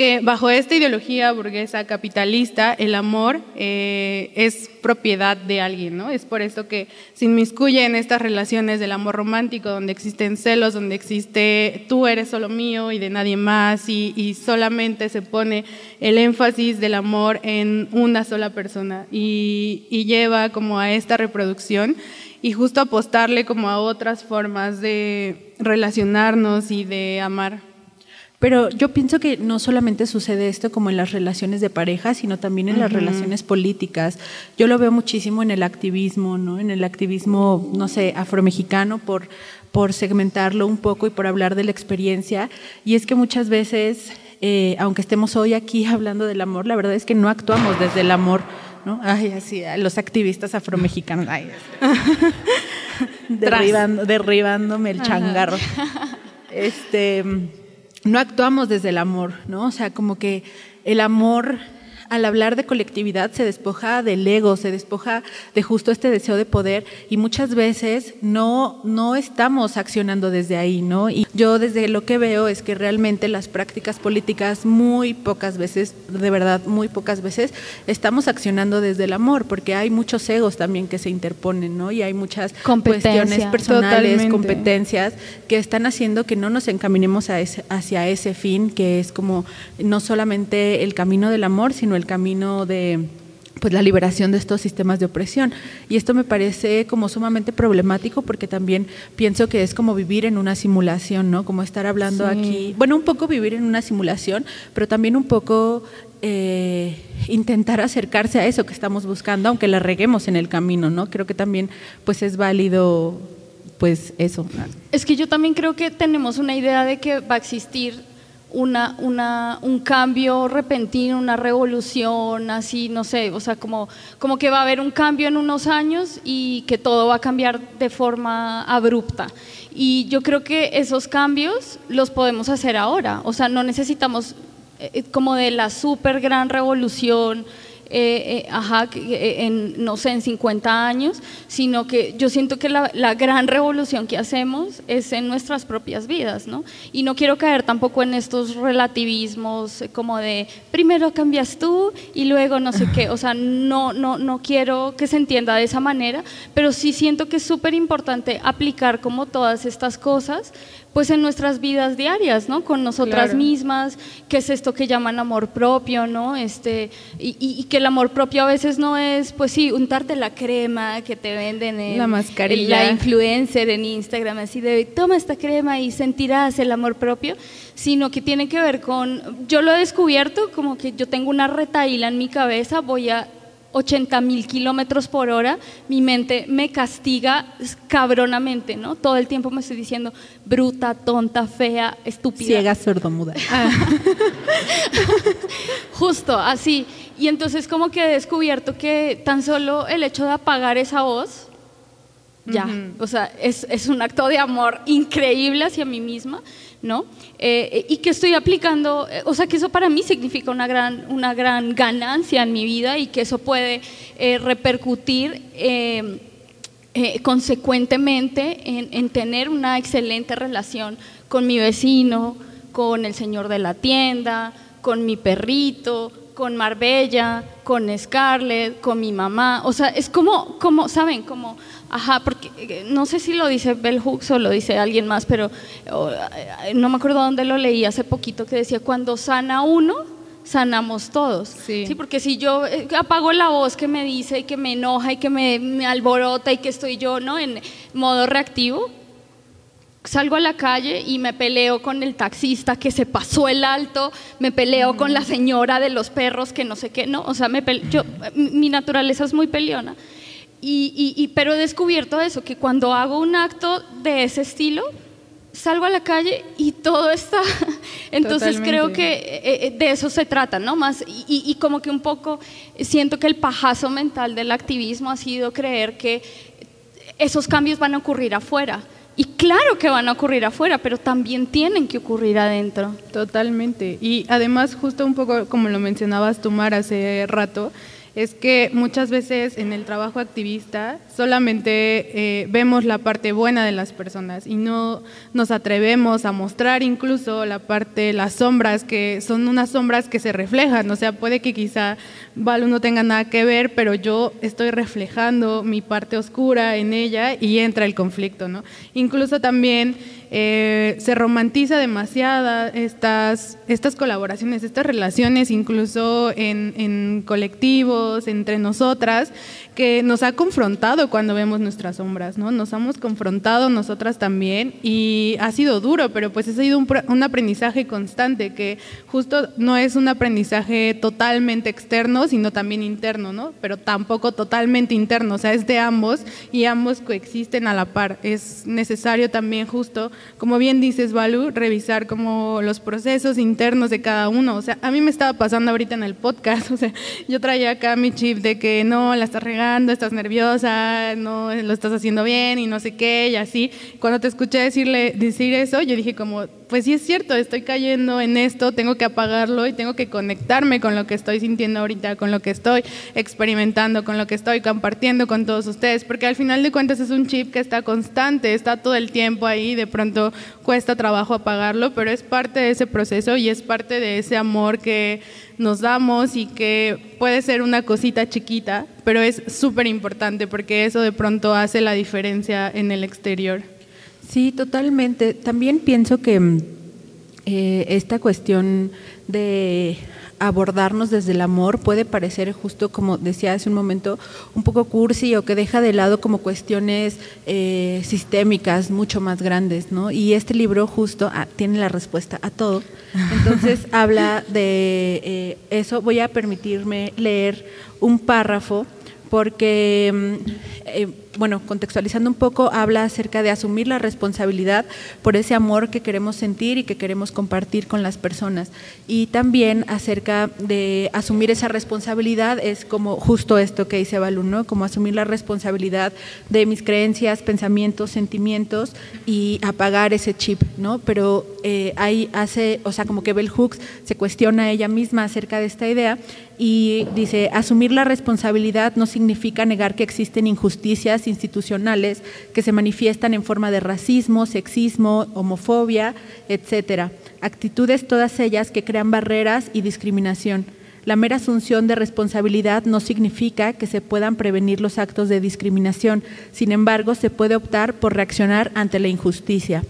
que bajo esta ideología burguesa capitalista el amor eh, es propiedad de alguien, ¿no? Es por eso que se inmiscuye en estas relaciones del amor romántico, donde existen celos, donde existe tú eres solo mío y de nadie más, y, solamente se pone el énfasis del amor en una sola persona y, y lleva como a esta reproducción y justo apostarle como a otras formas de relacionarnos y de amar Pero yo pienso que no solamente sucede esto como en las relaciones de pareja, sino también en las relaciones políticas. Yo lo veo muchísimo en el activismo, ¿no? En el activismo, no sé, afromexicano, por, por segmentarlo un poco y por hablar de la experiencia. Y es que muchas veces, eh, aunque estemos hoy aquí [laughs] hablando del amor, la verdad es que no actuamos desde el amor. ¿no? Ay, así, los activistas afromexicanos, ay, [laughs] derribando, derribándome el changarro. [laughs] Este no actuamos desde el amor, ¿no? O sea, como que el amor al hablar de colectividad se despoja del ego, se despoja de justo este deseo de poder y muchas veces no, no estamos accionando desde ahí, ¿no? Y yo desde lo que veo es que realmente las prácticas políticas muy pocas veces, de verdad muy pocas veces, estamos accionando desde el amor, porque hay muchos egos también que se interponen, ¿no? Y hay muchas cuestiones personales, Totalmente. competencias que están haciendo que no nos encaminemos a ese- hacia ese fin, que es como no solamente el camino del amor, sino el camino de pues la liberación de estos sistemas de opresión. Y esto me parece como sumamente problemático porque también pienso que es como vivir en una simulación, ¿no? Como estar hablando Sí. aquí, bueno, un poco vivir en una simulación, pero también un poco eh, intentar acercarse a eso que estamos buscando, aunque la reguemos en el camino, ¿no? Creo que también pues es válido pues eso. Es que yo también creo que tenemos una idea de que va a existir una, una, un cambio repentino, una revolución, así, no sé, o sea, como, como que va a haber un cambio en unos años y que todo va a cambiar de forma abrupta. Y yo creo que esos cambios los podemos hacer ahora, o sea, no necesitamos eh, como de la super gran revolución eh, eh, ajá, eh, en, no sé, en 50 años, sino que yo siento que la, la gran revolución que hacemos es en nuestras propias vidas, ¿no? Y no quiero caer tampoco en estos relativismos eh, como de primero cambias tú y luego no sé qué, o sea, no, no, no quiero que se entienda de esa manera, pero sí siento que es súper importante aplicar como todas estas cosas pues en nuestras vidas diarias, ¿no? Con nosotras Claro. mismas, que es esto que llaman amor propio, ¿no? Este, y, y- y que el amor propio a veces no es, pues sí, untarte la crema que te venden en La mascarilla. en la influencer en Instagram, así de toma esta crema y sentirás el amor propio, sino que tiene que ver con, yo lo he descubierto como que yo tengo una retaíla en mi cabeza, voy a 80 mil kilómetros por hora, mi mente me castiga cabronamente, ¿no? Todo el tiempo me estoy diciendo bruta, tonta, fea, estúpida. Ciega, sordomuda. [laughs] Justo, así. Y entonces como que he descubierto que tan solo el hecho de apagar esa voz, ya, o sea, es, es un acto de amor increíble hacia mí misma, ¿no? Eh, y que estoy aplicando, eh, o sea, que eso para mí significa una gran, una gran ganancia en mi vida y que eso puede eh, repercutir eh, eh, consecuentemente en, en tener una excelente relación con mi vecino, con el señor de la tienda, con mi perrito, con Marbella, con Scarlett, con mi mamá. O sea, es como, como ¿saben? Como, ajá, porque eh, no sé si lo dice Bell Hooks o lo dice alguien más, pero eh, no me acuerdo dónde lo leí hace poquito que decía, cuando sana uno, sanamos todos. Sí. porque si yo eh, apago la voz que me dice y que me enoja y que me, me alborota y que estoy yo, ¿no? En modo reactivo, salgo a la calle y me peleo con el taxista que se pasó el alto, me peleo con la señora de los perros que no sé qué, no, o sea, me pele- yo, mi naturaleza es muy peleona. Y, y- y- pero he descubierto eso, que cuando hago un acto de ese estilo, salgo a la calle y todo está. [laughs] Entonces Totalmente. creo que eh, eh, de eso se trata, ¿no? Más, y, y- y como que un poco siento que el pajazo mental del activismo ha sido creer que esos cambios van a ocurrir afuera. Y claro que van a ocurrir afuera, pero también tienen que ocurrir adentro. Totalmente. Y además, justo un poco como lo mencionabas tú, Mar, hace rato, es que muchas veces en el trabajo activista solamente eh, vemos la parte buena de las personas y no nos atrevemos a mostrar incluso la parte, las sombras, que son unas sombras que se reflejan. O sea, puede que quizá Valu no tenga nada que ver, pero yo estoy reflejando mi parte oscura en ella y entra el conflicto, ¿no? Incluso también eh, se romantiza demasiada estas, estas colaboraciones, estas relaciones, incluso en, en colectivos, entre nosotras, que nos ha confrontado cuando vemos nuestras sombras, ¿no? Nos hemos confrontado nosotras también y ha sido duro, pero pues ha sido un, un aprendizaje constante, que justo no es un aprendizaje totalmente externo, sino también interno, ¿no? Pero tampoco totalmente interno, o sea, es de ambos y ambos coexisten a la par. Es necesario también justo, como bien dices, Balu, revisar como los procesos internos de cada uno. O sea, a mí me estaba pasando ahorita en el podcast, [laughs] o sea, yo traía acá mi chip de que no, la estás regando, estás nerviosa, no lo estás haciendo bien y no sé qué, y así. Cuando te escuché decirle, decir eso, yo dije como, pues sí es cierto, estoy cayendo en esto, tengo que apagarlo y tengo que conectarme con lo que estoy sintiendo ahorita, con lo que estoy experimentando, con lo que estoy compartiendo con todos ustedes, porque al final de cuentas es un chip que está constante, está todo el tiempo ahí, de pronto cuesta trabajo apagarlo, pero es parte de ese proceso y es parte de ese amor que nos damos y que puede ser una cosita chiquita, pero es súper importante porque eso de pronto hace la diferencia en el exterior. Sí, totalmente. También pienso que mm, eh, esta cuestión de abordarnos desde el amor puede parecer justo como decía hace un momento un poco cursi o que deja de lado como cuestiones eh, sistémicas mucho más grandes, ¿no? Y este libro justo ah, tiene la respuesta a todo. Entonces [laughs] habla de eh, eso. Voy a permitirme leer un párrafo porque, mm, eh, bueno, contextualizando un poco, habla acerca de asumir la responsabilidad por ese amor que queremos sentir y que queremos compartir con las personas. Y también acerca de asumir esa responsabilidad es como justo esto que dice Balú, ¿no? Como asumir la responsabilidad de mis creencias, pensamientos, sentimientos y apagar ese chip, ¿no? Pero eh, ahí hace, o sea, como que Bell Hooks se cuestiona ella misma acerca de esta idea y dice, asumir la responsabilidad no significa negar que existen injusticias institucionales que se manifiestan en forma de racismo, sexismo, homofobia, etcétera. Actitudes todas ellas que crean barreras y discriminación. La mera asunción de responsabilidad no significa que se puedan prevenir los actos de discriminación, sin embargo, se puede optar por reaccionar ante la injusticia.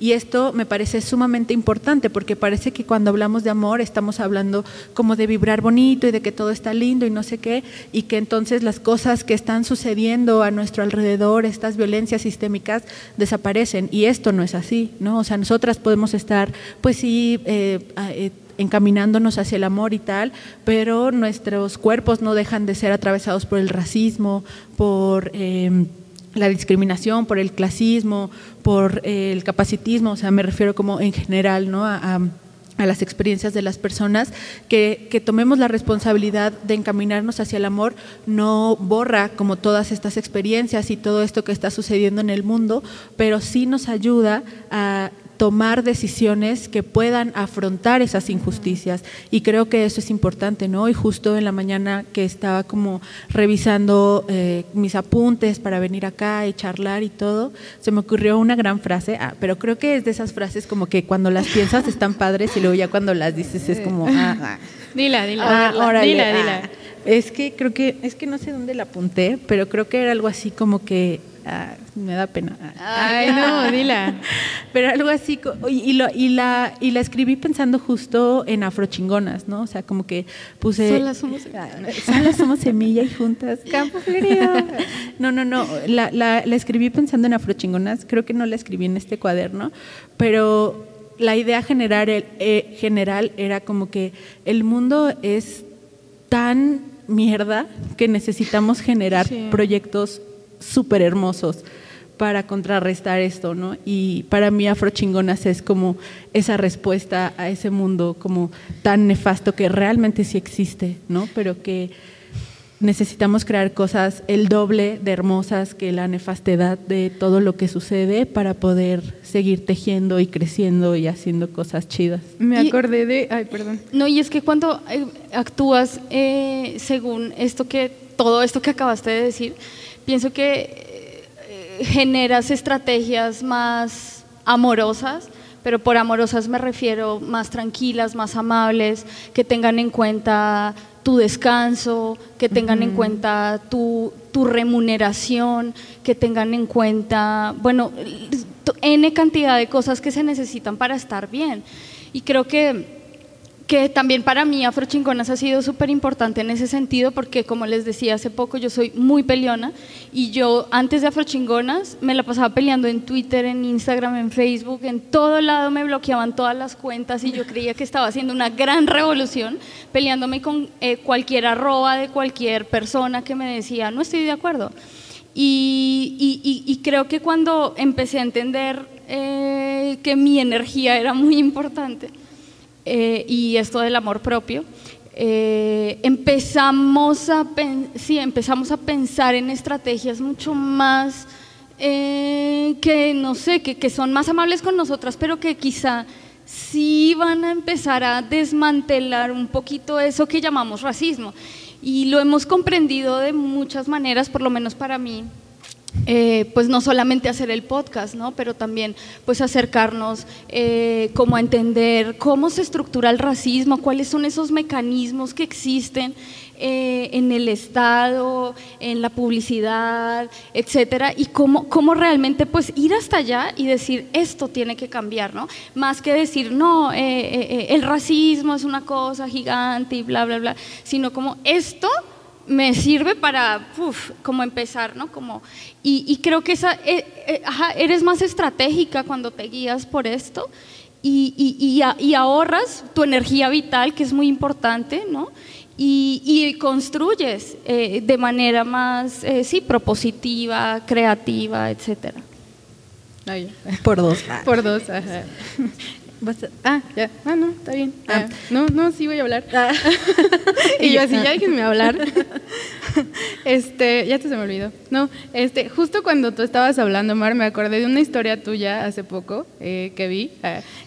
Y esto me parece sumamente importante porque parece que cuando hablamos de amor estamos hablando como de vibrar bonito y de que todo está lindo y no sé qué, y que entonces las cosas que están sucediendo a nuestro alrededor, estas violencias sistémicas, desaparecen. Y esto no es así, ¿no? O sea, nosotras podemos estar, pues sí, eh, eh, encaminándonos hacia el amor y tal, pero nuestros cuerpos no dejan de ser atravesados por el racismo, por... Eh, la discriminación, por el clasismo, por eh, el capacitismo, o sea, me refiero como en general, ¿no? A, las experiencias de las personas, que, tomemos la responsabilidad de encaminarnos hacia el amor, no borra como todas estas experiencias y todo esto que está sucediendo en el mundo, pero sí nos ayuda a tomar decisiones que puedan afrontar esas injusticias y creo que eso es importante, ¿no? Y justo en la mañana que estaba como revisando eh, mis apuntes para venir acá y charlar y todo, se me ocurrió una gran frase, ah, pero creo que es de esas frases como que cuando las piensas están padres y luego ya cuando las dices es como, ah, ah. Dila, dila, ah, órale, dila, dila. Es que creo que, es que no sé dónde la apunté, pero creo que era algo así como que, ah, me da pena. Ay, no, dila. Pero algo así, y, lo, y, la, y la escribí pensando justo en afrochingonas, ¿no? O sea, como que puse... Solas somos, solas somos semilla y juntas. [laughs] Campo florido. No, no, no, la, la, la escribí pensando en afrochingonas, creo que no la escribí en este cuaderno, pero la idea general, eh, general era como que el mundo es tan mierda que necesitamos generar sí. proyectos súper hermosos para contrarrestar esto, ¿no? Y para mí Afrochingonas es como esa respuesta a ese mundo como tan nefasto que realmente sí existe, ¿no? Pero que necesitamos crear cosas el doble de hermosas que la nefastedad de todo lo que sucede para poder seguir tejiendo y creciendo y haciendo cosas chidas. Me acordé de, ay, perdón. No, y es que cuando eh, actúas eh, según esto que, todo esto que acabaste de decir, pienso que eh, generas estrategias más amorosas, pero por amorosas me refiero más tranquilas, más amables, que tengan en cuenta tu descanso, que tengan uh -huh. en cuenta tu, tu, remuneración, que tengan en cuenta, bueno, N cantidad de cosas que se necesitan para estar bien. Y creo que que también para mí Afrochingonas ha sido súper importante en ese sentido porque como les decía hace poco yo soy muy peleona y yo antes de Afrochingonas me la pasaba peleando en Twitter, en Instagram, en Facebook, en todo lado me bloqueaban todas las cuentas y yo creía que estaba haciendo una gran revolución peleándome con eh, cualquier arroba de cualquier persona que me decía no estoy de acuerdo. Y, creo que cuando empecé a entender eh, que mi energía era muy importante, eh, y esto del amor propio, eh, empezamos, a empezamos a pensar en estrategias mucho más eh, que, no sé, que, que, son más amables con nosotras, pero que quizá sí van a empezar a desmantelar un poquito eso que llamamos racismo. Y lo hemos comprendido de muchas maneras, por lo menos para mí. Eh, pues no solamente hacer el podcast, ¿no? pero también pues acercarnos eh, como a entender cómo se estructura el racismo, cuáles son esos mecanismos que existen eh, en el Estado, en la publicidad, etcétera, y cómo, cómo realmente pues ir hasta allá y decir esto tiene que cambiar, ¿no? Más que decir no, el racismo es una cosa gigante y bla, bla, bla, sino como esto me sirve para como empezar, ¿no? Como, y, creo que esa, eh, eh, eres más estratégica cuando te guías por esto y, y, ahorras tu energía vital, que es muy importante, ¿no? Y, construyes eh, de manera más, sí, propositiva, creativa, etcétera. Por dos. Por dos, ajá. [laughs] Ah, ya. Ah, no, está bien. Ah. Ah, no, no, sí voy a hablar. Ah. [laughs] y yo así, ya déjenme hablar. [laughs] este, ya te se me olvidó. No, este, justo cuando tú estabas hablando, Mar, me acordé de una historia tuya hace poco eh, que vi,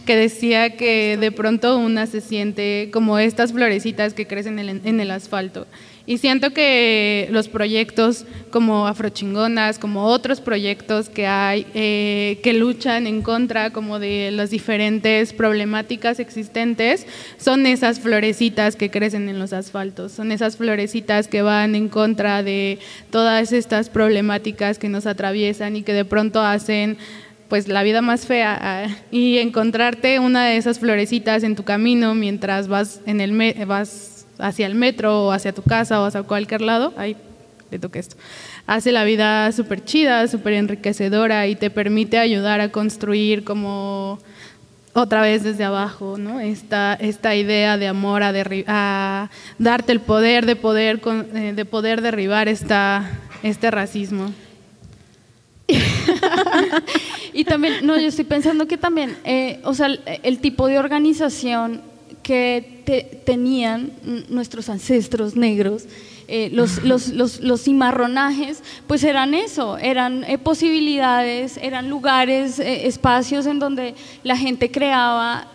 que decía que de pronto una se siente como estas florecitas que crecen en el asfalto. Y siento que los proyectos como Afrochingonas, como otros proyectos que hay, eh, que luchan en contra como de las diferentes problemáticas existentes, son esas florecitas que crecen en los asfaltos, son esas florecitas que van en contra de todas estas problemáticas que nos atraviesan y que de pronto hacen pues la vida más fea ah, y encontrarte una de esas florecitas en tu camino mientras vas en el vas hacia el metro o hacia tu casa o hacia cualquier lado, ahí le toqué esto, hace la vida súper chida, súper enriquecedora y te permite ayudar a construir como otra vez desde abajo, ¿no? Esta, esta idea de amor a, a darte el poder de poder, eh, de poder derribar esta, este racismo. [laughs] y también, no, yo estoy pensando que también, eh, o sea, el tipo de organización que tenían nuestros ancestros negros, eh, los, los, los, cimarronajes, pues eran eso, eran eh, posibilidades, eran lugares, eh, espacios en donde la gente creaba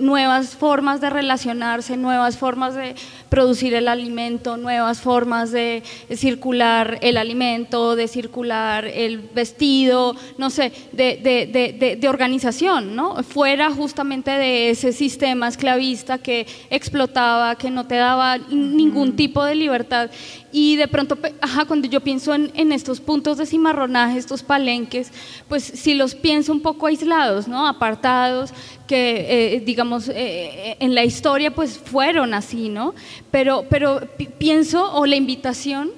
nuevas formas de relacionarse, nuevas formas de producir el alimento, nuevas formas de circular el alimento, de circular el vestido, no sé, de, organización, ¿no? Fuera justamente de ese sistema esclavista que explotaba, que no te daba ningún tipo de libertad. Y de pronto, ajá, cuando yo pienso en, estos puntos de cimarronaje, estos palenques, pues si los pienso un poco aislados, ¿no? Apartados, que eh, digamos eh, en la historia pues fueron así, ¿no? Pero, pero pienso, o la invitación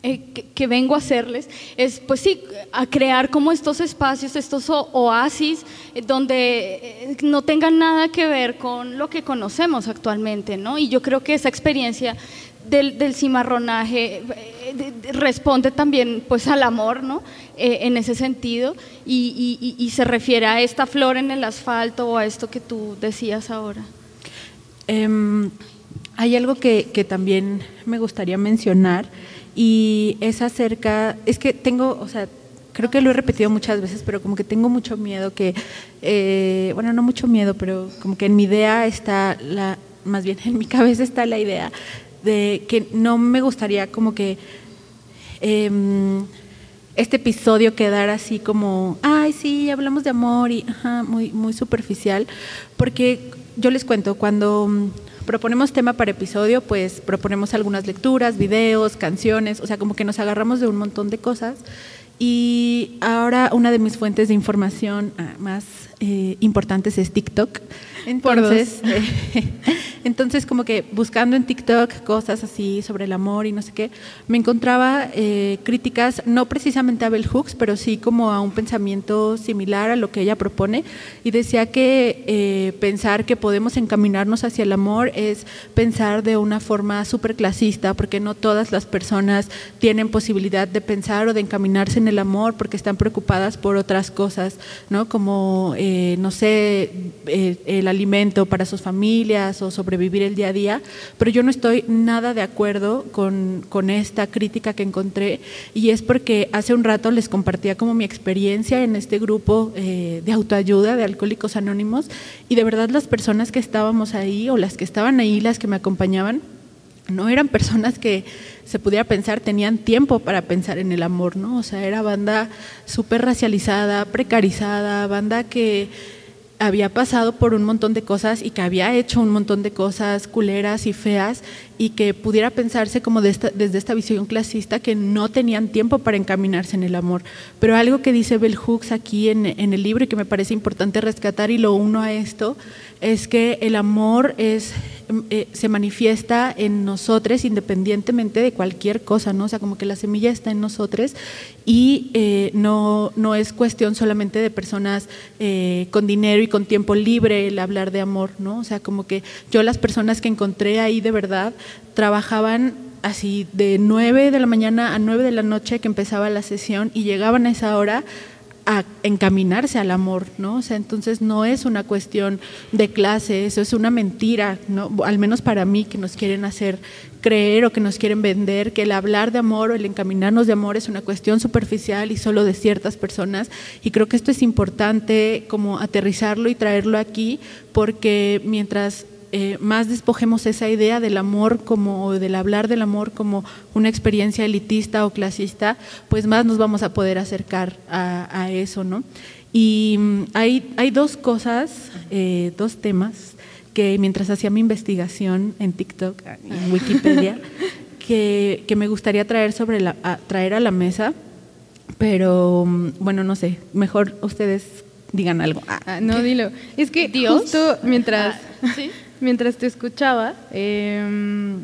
eh, que, vengo a hacerles es, pues sí, a crear como estos espacios, estos oasis, eh, donde eh, no tengan nada que ver con lo que conocemos actualmente, ¿no? Y yo creo que esa experiencia del, cimarronaje responde también pues al amor, ¿no? en ese sentido, y, y, se refiere a esta flor en el asfalto o a esto que tú decías ahora. Em, hay algo que, también me gustaría mencionar y es acerca, es que tengo, o sea, creo que lo he repetido muchas veces, pero como que tengo mucho miedo que, eh, bueno, no mucho miedo, pero como que en mi idea está la, más bien en mi [laughs] cabeza está la idea de que no me gustaría como que em, este episodio quedara así como, ay, sí, hablamos de amor y ajá, muy, muy superficial, porque yo les cuento, cuando proponemos tema para episodio, pues proponemos algunas lecturas, videos, canciones, o sea, como que nos agarramos de un montón de cosas Y ahora una de mis fuentes de información ah, más eh, importantes es TikTok. Entonces, eh, [laughs] entonces como que buscando en TikTok cosas así sobre el amor y no sé qué, me encontraba eh, críticas no precisamente a Bell Hooks, pero sí como a un pensamiento similar a lo que ella propone y decía que eh, pensar que podemos encaminarnos hacia el amor es pensar de una forma súper clasista, porque no todas las personas tienen posibilidad de pensar o de encaminarse en el amor porque están preocupadas por otras cosas, ¿no? Como, no sé, el alimento para sus familias o sobrevivir el día a día, pero yo no estoy nada de acuerdo con, con esta crítica que encontré y es porque hace un rato les compartía como mi experiencia en este grupo eh, de autoayuda de Alcohólicos Anónimos y de verdad las personas que estábamos ahí o las que estaban ahí, las que me acompañaban, no eran personas que se pudiera pensar tenían tiempo para pensar en el amor, ¿no? O sea, era banda súper racializada, precarizada, banda que había pasado por un montón de cosas y que había hecho un montón de cosas culeras y feas y que pudiera pensarse como desde esta visión clasista que no tenían tiempo para encaminarse en el amor. Pero algo que dice Bell Hooks aquí en, en el libro y que me parece importante rescatar y lo uno a esto es que el amor es, eh, se manifiesta en nosotros independientemente de cualquier cosa, ¿no? O sea, como que la semilla está en nosotros y eh, no, no es cuestión solamente de personas eh, con dinero y con tiempo libre el hablar de amor, ¿no? O sea, como que yo las personas que encontré ahí de verdad trabajaban así de 9 de la mañana a 9 de la noche que empezaba la sesión y llegaban a esa hora a encaminarse al amor, ¿no? O sea, entonces no es una cuestión de clase, eso es una mentira, ¿no? Al menos para mí que nos quieren hacer creer o que nos quieren vender que el hablar de amor o el encaminarnos de amor es una cuestión superficial y solo de ciertas personas y creo que esto es importante como aterrizarlo y traerlo aquí porque mientras eh, más despojemos esa idea del amor como, del hablar del amor como una experiencia elitista o clasista, pues más nos vamos a poder acercar a, eso, ¿no? Y mm, hay, hay dos cosas, eh, dos temas que mientras hacía mi investigación en TikTok, en Wikipedia, [laughs] que, que, me gustaría traer, sobre la, a, traer a la mesa, pero mm, bueno, no sé, mejor ustedes digan algo. Ah, no, dilo. Es que Dios, justo mientras... Ah, ¿sí? Mientras te escuchaba, em,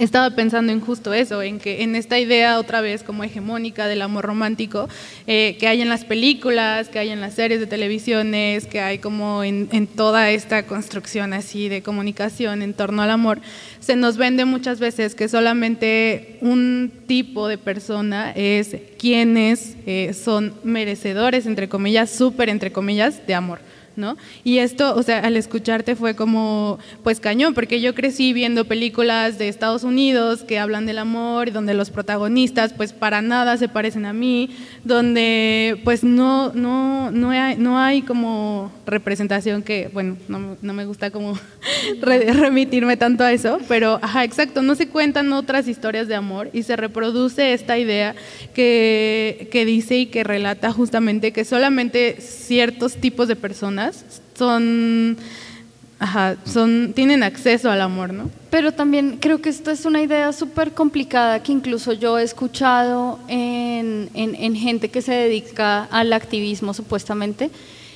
estaba pensando en justo eso, en que en esta idea otra vez como hegemónica del amor romántico eh, que hay en las películas, que hay en las series de televisiones, que hay como en, en, toda esta construcción así de comunicación en torno al amor, se nos vende muchas veces que solamente un tipo de persona es quienes eh, son merecedores, entre comillas, súper entre comillas, de amor. ¿No? Y esto, o sea, al escucharte fue como, pues cañón, porque yo crecí viendo películas de Estados Unidos que hablan del amor y donde los protagonistas, pues para nada se parecen a mí, donde pues no, no, no, hay, no hay como representación que, bueno, no, no me gusta como [laughs] remitirme tanto a eso, pero, ajá, exacto, no se cuentan otras historias de amor y se reproduce esta idea que, que dice y que relata justamente que solamente ciertos tipos de personas son, son, tienen acceso al amor, ¿no? Pero también creo que esto es una idea súper complicada que incluso yo he escuchado en, en, gente que se dedica al activismo supuestamente.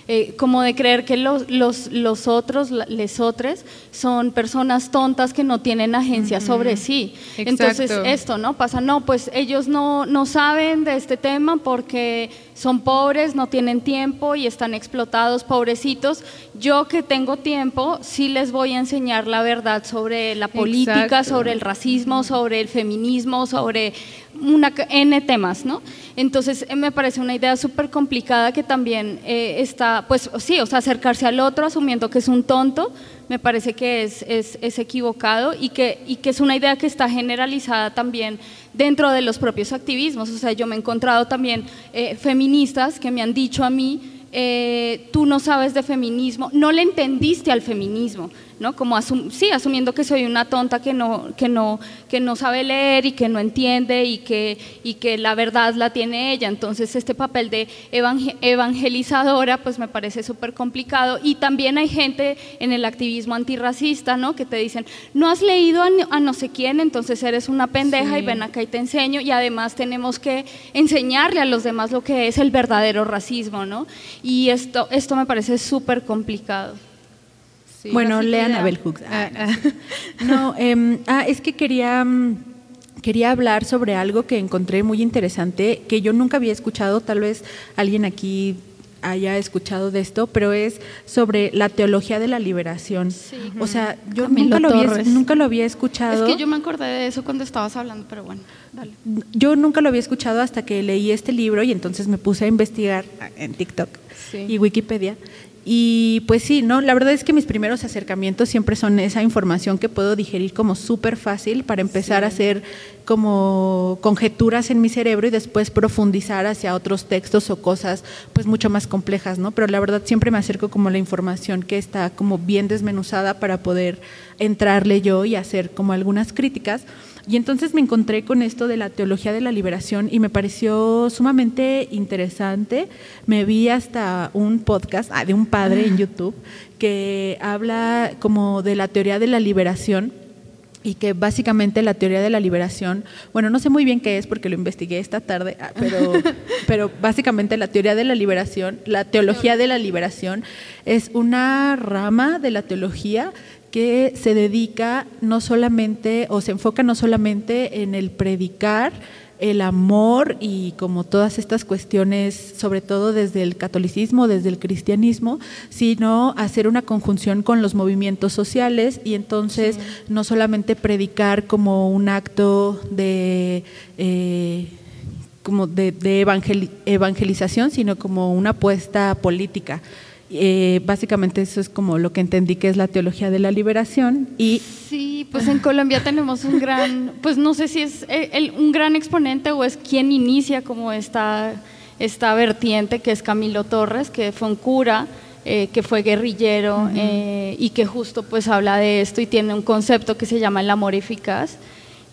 Eh, como de creer que los, los, los otros, les otros, son personas tontas que no tienen agencia sobre sí. Entonces, esto, ¿no? Pasa, no, pues ellos no, no saben de este tema porque son pobres, no tienen tiempo y están explotados, pobrecitos. Yo que tengo tiempo, sí les voy a enseñar la verdad sobre la política, sobre el racismo, sobre el feminismo, sobre una N temas, ¿no? Entonces me parece una idea súper complicada que también eh, está, pues sí, o sea, acercarse al otro asumiendo que es un tonto, me parece que es, es, es, equivocado y que, y que es una idea que está generalizada también dentro de los propios activismos. O sea, yo me he encontrado también eh, feministas que me han dicho a mí, eh, tú no sabes de feminismo, no le entendiste al feminismo, ¿no? Como asum sí, asumiendo que soy una tonta que no, que, no, que no sabe leer y que no entiende y que, y que la verdad la tiene ella. Entonces este papel de evangelizadora pues me parece súper complicado. Y también hay gente en el activismo antirracista ¿no? que te dicen, no has leído a, no sé quién, entonces eres una pendeja y ven acá y te enseño. Y además tenemos que enseñarle a los demás lo que es el verdadero racismo. ¿no? Y esto, esto me parece súper complicado bueno, lean a Bell Hooks. Ah, ah. no, em, ah, es que quería, mm, quería hablar sobre algo que encontré muy interesante, que yo nunca había escuchado, tal vez alguien aquí haya escuchado de esto, pero es sobre la teología de la liberación. O sea, yo nunca lo, había, nunca lo, había, escuchado. Es que yo me acordé de eso cuando estabas hablando, pero bueno, dale. Yo nunca lo había escuchado hasta que leí este libro y entonces me puse a investigar en TikTok y Wikipedia y pues sí, ¿no? La verdad es que mis primeros acercamientos siempre son esa información que puedo digerir como súper fácil para empezar a hacer como conjeturas en mi cerebro y después profundizar hacia otros textos o cosas pues mucho más complejas, ¿no? Pero la verdad siempre me acerco como la información que está como bien desmenuzada para poder entrarle yo y hacer como algunas críticas. Y entonces me encontré con esto de la teología de la liberación y me pareció sumamente interesante. Me vi hasta un podcast ah, de un padre en YouTube que habla como de la teoría de la liberación y que básicamente la teoría de la liberación, bueno, no sé muy bien qué es porque lo investigué esta tarde, ah, pero, [laughs] pero básicamente la teoría de la liberación, la teología de la liberación es una rama de la teología que se dedica no solamente o se enfoca no solamente en el predicar el amor y como todas estas cuestiones, sobre todo desde el catolicismo, desde el cristianismo, sino hacer una conjunción con los movimientos sociales y entonces no solamente predicar como un acto de... Eh, como de, evangelización, sino como una apuesta política. Eh, básicamente eso es como lo que entendí que es la teología de la liberación y sí pues en Colombia tenemos un gran pues no sé si es eh, un gran exponente o es quien inicia como esta esta vertiente que es Camilo Torres que fue un cura eh, que fue guerrillero y que justo pues habla de esto y tiene un concepto que se llama el amor eficaz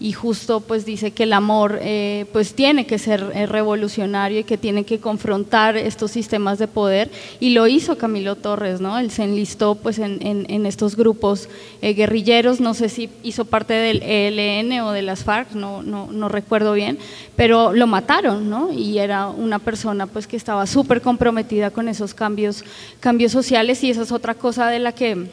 y justo pues dice que el amor eh, pues tiene que ser eh, revolucionario y que tiene que confrontar estos sistemas de poder y lo hizo Camilo Torres, ¿no? Él se enlistó pues en, en, estos grupos eh, guerrilleros, no sé si hizo parte del ELN o de las FARC, no, no, no recuerdo bien, pero lo mataron, ¿no? Y era una persona pues que estaba súper comprometida con esos cambios, cambios sociales y esa es otra cosa de la que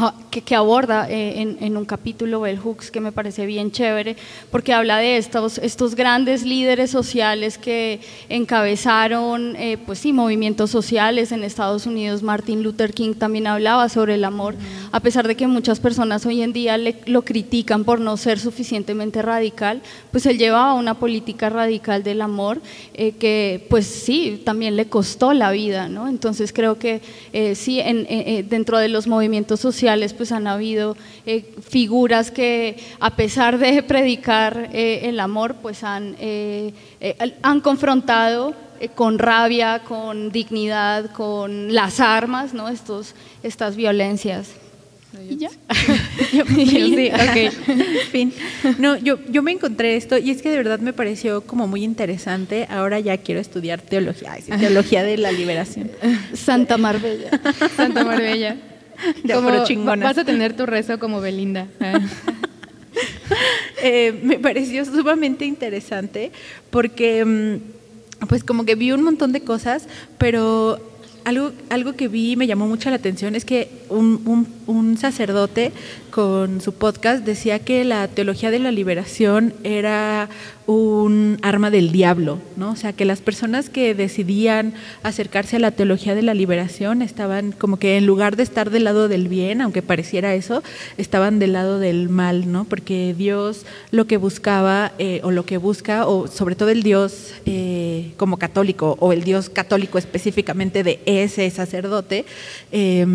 Ah, que, aborda eh, en, un capítulo Bell Hooks que me parece bien chévere, porque habla de estos, estos grandes líderes sociales que encabezaron eh, pues sí, movimientos sociales en Estados Unidos. Martin Luther King también hablaba sobre el amor, a pesar de que muchas personas hoy en día lo critican por no ser suficientemente radical, pues él llevaba una política radical del amor eh, que pues sí, también le costó la vida. ¿no? Entonces creo que sí, en, dentro de los movimientos sociales, pues han habido eh, figuras que a pesar de predicar eh, el amor, pues han, eh, han confrontado con rabia, con dignidad, con las armas, ¿no? Estos, estas violencias. ¿Y ya? [laughs] yo, sí, [laughs] fin. No, yo, yo me encontré esto y es que de verdad me pareció como muy interesante. Ahora ya quiero estudiar teología, teología de la liberación. Santa Marbella. [laughs] Santa Marbella. [laughs] de Vas a tener tu rezo como Belinda. [laughs] Ah. Eh, me pareció sumamente interesante porque mm, pues como que vi un montón de cosas, pero algo, algo que vi y me llamó mucho la atención es que un, un, sacerdote con su podcast decía que la teología de la liberación era un arma del diablo, ¿no? O sea, que las personas que decidían acercarse a la teología de la liberación estaban como que en lugar de estar del lado del bien, aunque pareciera eso, estaban del lado del mal, ¿no? Porque Dios lo que buscaba eh, o lo que busca, o sobre todo el Dios eh, como católico o el Dios católico específicamente de ese sacerdote, eh,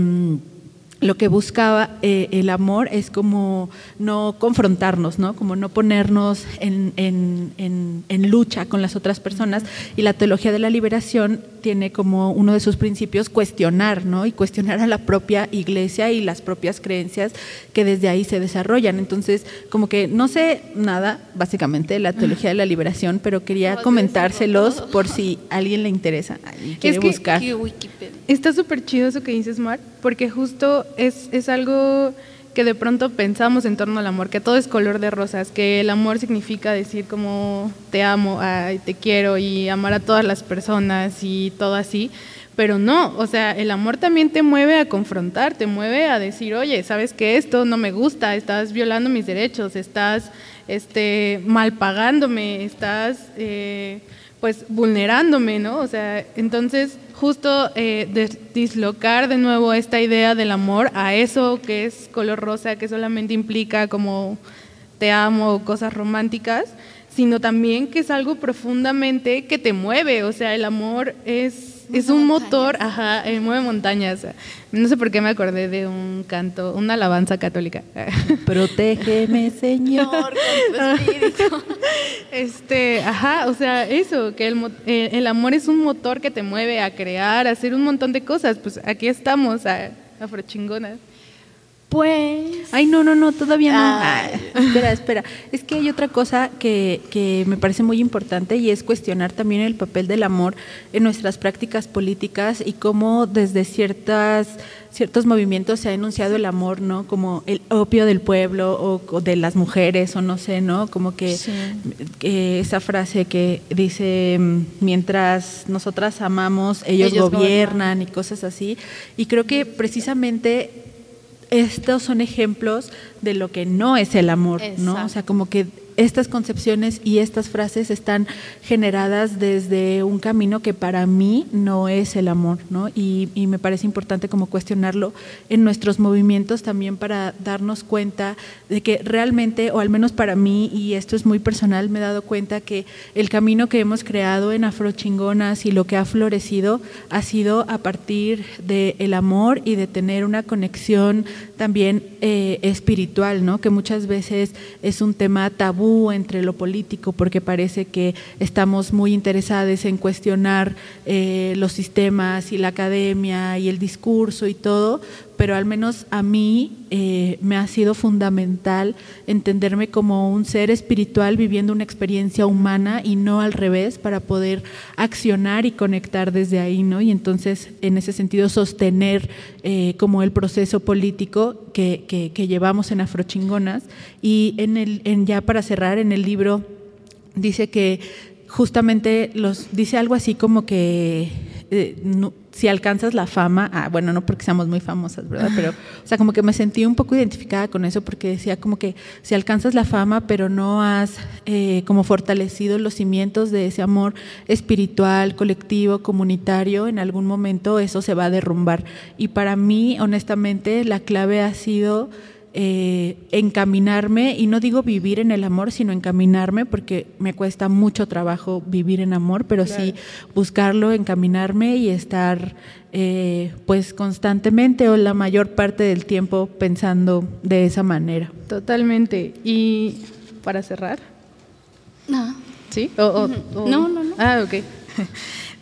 lo que buscaba eh, el amor es como no confrontarnos, ¿no? Como no ponernos en, en- en- en lucha con las otras personas. Y la teología de la liberación tiene como uno de sus principios cuestionar, ¿no? Y cuestionar a la propia iglesia y las propias creencias que desde ahí se desarrollan. Entonces, como que no sé nada, básicamente, de la teología de la liberación, pero quería comentárselos por si a alguien le interesa y quiere Es que- buscar. Está súper chido eso que dices, Mar, porque justo es, es algo que de pronto pensamos en torno al amor, que todo es color de rosas, que el amor significa decir como te amo, ay, te quiero y amar a todas las personas y todo así. Pero no, o sea, el amor también te mueve a confrontar, te mueve a decir, oye, ¿sabes qué? Esto no me gusta, estás violando mis derechos, estás este, mal pagándome, estás eh, pues vulnerándome, ¿no? O sea, entonces justo eh, dislocar de nuevo esta idea del amor a eso que es color rosa, que solamente implica como te amo, cosas románticas, sino también que es algo profundamente que te mueve, o sea, el amor es, es un motor, ajá, eh, mueve montañas. No sé por qué me acordé de un canto, una alabanza católica. [laughs] Protégeme, Señor. [laughs] Este, ajá, o sea, eso, que el, mo- eh, el amor es un motor que te mueve a crear, a hacer un montón de cosas. Pues aquí estamos, a, afrochingonas. Pues. Ay, no, no, no, todavía no. Ay, espera, espera. Es que hay otra cosa que, que me parece muy importante y es cuestionar también el papel del amor en nuestras prácticas políticas y cómo desde ciertas ciertos movimientos se ha enunciado el amor, ¿no? Como el opio del pueblo o, o de las mujeres o no sé, ¿no? Como que, que esa frase que dice mm, mientras nosotras amamos, ellos, Ellos gobiernan y cosas así. Y creo que precisamente estos son ejemplos de lo que no es el amor, ¿no? O sea, como que estas concepciones y estas frases están generadas desde un camino que para mí no es el amor, ¿no? Y, me parece importante como cuestionarlo en nuestros movimientos también para darnos cuenta de que realmente, o al menos para mí, y esto es muy personal, me he dado cuenta que el camino que hemos creado en Afrochingonas y lo que ha florecido ha sido a partir del amor y de tener una conexión también eh, espiritual, ¿no? Que muchas veces es un tema tabú entre lo político porque parece que estamos muy interesados en cuestionar eh, los sistemas y la academia y el discurso y todo, pero al menos a mí eh, me ha sido fundamental entenderme como un ser espiritual viviendo una experiencia humana y no al revés para poder accionar y conectar desde ahí, ¿no? Y entonces, en ese sentido, sostener eh, como el proceso político que, que- llevamos en Afrochingonas. Y en el, en, ya para cerrar, en el libro dice que justamente los dice algo así como que eh, no- si alcanzas la fama, ah, bueno, no porque seamos muy famosas, ¿verdad? Pero, o sea, como que me sentí un poco identificada con eso porque decía como que si alcanzas la fama, pero no has eh, como fortalecido los cimientos de ese amor espiritual, colectivo, comunitario, en algún momento eso se va a derrumbar. Y para mí, honestamente, la clave ha sido eh, encaminarme, y no digo vivir en el amor, sino encaminarme, porque me cuesta mucho trabajo vivir en amor, pero sí buscarlo, encaminarme y estar eh, pues constantemente o la mayor parte del tiempo pensando de esa manera. Totalmente. Y para cerrar, No. ¿sí? O- o- o- No, no, no. Ah, ok. [laughs]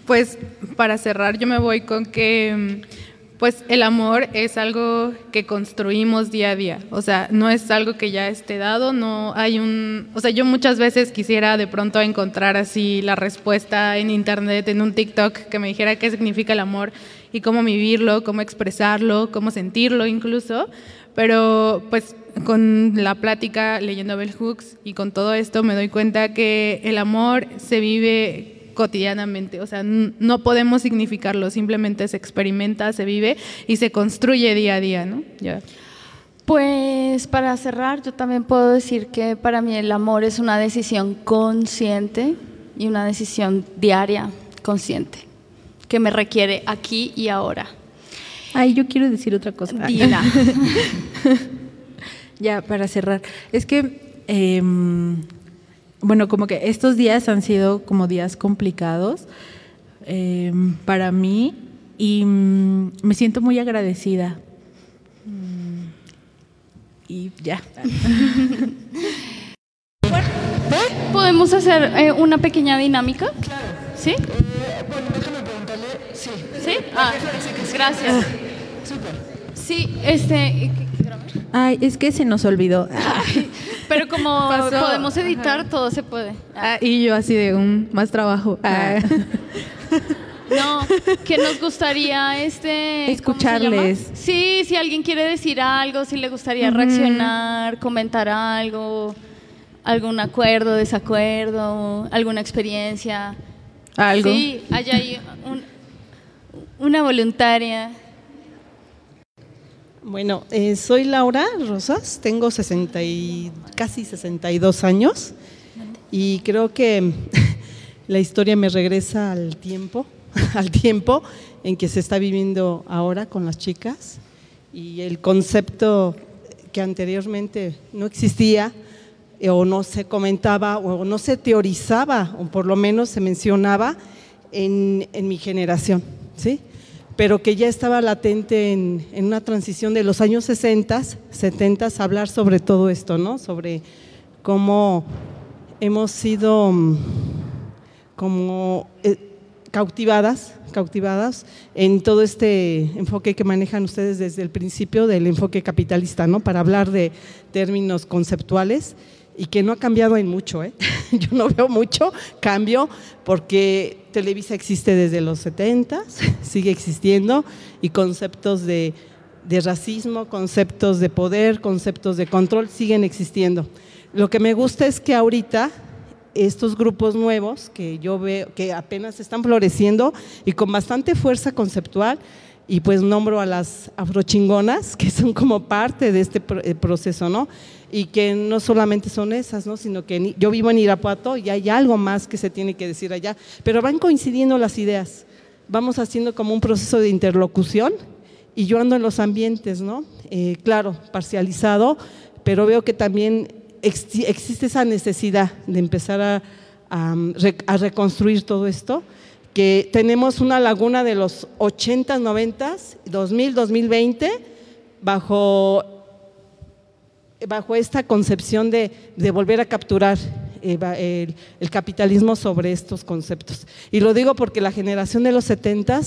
Pues para cerrar yo me voy con que mm, pues el amor es algo que construimos día a día, o sea, no es algo que ya esté dado, no hay un, o sea, yo muchas veces quisiera de pronto encontrar así la respuesta en internet, en un TikTok que me dijera qué significa el amor y cómo vivirlo, cómo expresarlo, cómo sentirlo incluso, pero pues con la plática leyendo Bell Hooks y con todo esto me doy cuenta que el amor se vive cotidianamente, o sea, no podemos significarlo, simplemente se experimenta, se vive y se construye día a día, ¿no? Ya. Pues para cerrar, yo también puedo decir que para mí el amor es una decisión consciente y una decisión diaria consciente que me requiere aquí y ahora. Ay, yo quiero decir otra cosa. Dila. [laughs] ya, para cerrar. Es que, em, bueno, como que estos días han sido como días complicados em, para mí y mm, me siento muy agradecida y ya. ¿Podemos hacer eh, una pequeña dinámica? Claro. ¿Sí? bueno, déjame preguntarle. Sí. ¿Sí? Ah, gracias. Sí, este. Ay, es que se nos olvidó. Pero como Pasó. podemos editar, todo se puede. Ah, y yo así de un más trabajo. Ah. [laughs] No, que nos gustaría este. Escucharles. Sí, si alguien quiere decir algo, si le gustaría reaccionar, comentar algo, algún acuerdo, desacuerdo, alguna experiencia. Algo. Sí, allá hay un- una voluntaria. Bueno, eh, soy Laura Rosas, tengo 60 y, casi 62 años y creo que [laughs] la historia me regresa al tiempo, [laughs] al tiempo en que se está viviendo ahora con las chicas y el concepto que anteriormente no existía o no se comentaba o no se teorizaba o por lo menos se mencionaba en, en mi generación, ¿sí? Pero que ya estaba latente en, una transición de los años 60, 70, a hablar sobre todo esto, ¿no? Sobre cómo hemos sido mm, como eh, cautivadas, cautivadas en todo este enfoque que manejan ustedes desde el principio del enfoque capitalista, ¿no? Para hablar de términos conceptuales y que no ha cambiado en mucho, ¿eh? [laughs] Yo no veo mucho cambio porque Televisa existe desde los 70, sigue existiendo y conceptos de, de racismo, conceptos de poder, conceptos de control siguen existiendo. Lo que me gusta es que ahorita estos grupos nuevos que yo veo que apenas están floreciendo y con bastante fuerza conceptual y pues nombro a las afrochingonas [laughs] que son como parte de este eh, proceso, ¿no? Y que no solamente son esas, ¿no? Sino que yo vivo en Irapuato y hay algo más que se tiene que decir allá, pero van coincidiendo las ideas, vamos haciendo como un proceso de interlocución y yo ando en los ambientes, ¿no? Eh, claro, parcializado, pero veo que también ex- existe esa necesidad de empezar a, re- a reconstruir todo esto, que tenemos una laguna de los 80, 90, 2000, 2020, bajo, bajo esta concepción de, volver a capturar el, capitalismo sobre estos conceptos. Y lo digo porque la generación de los 70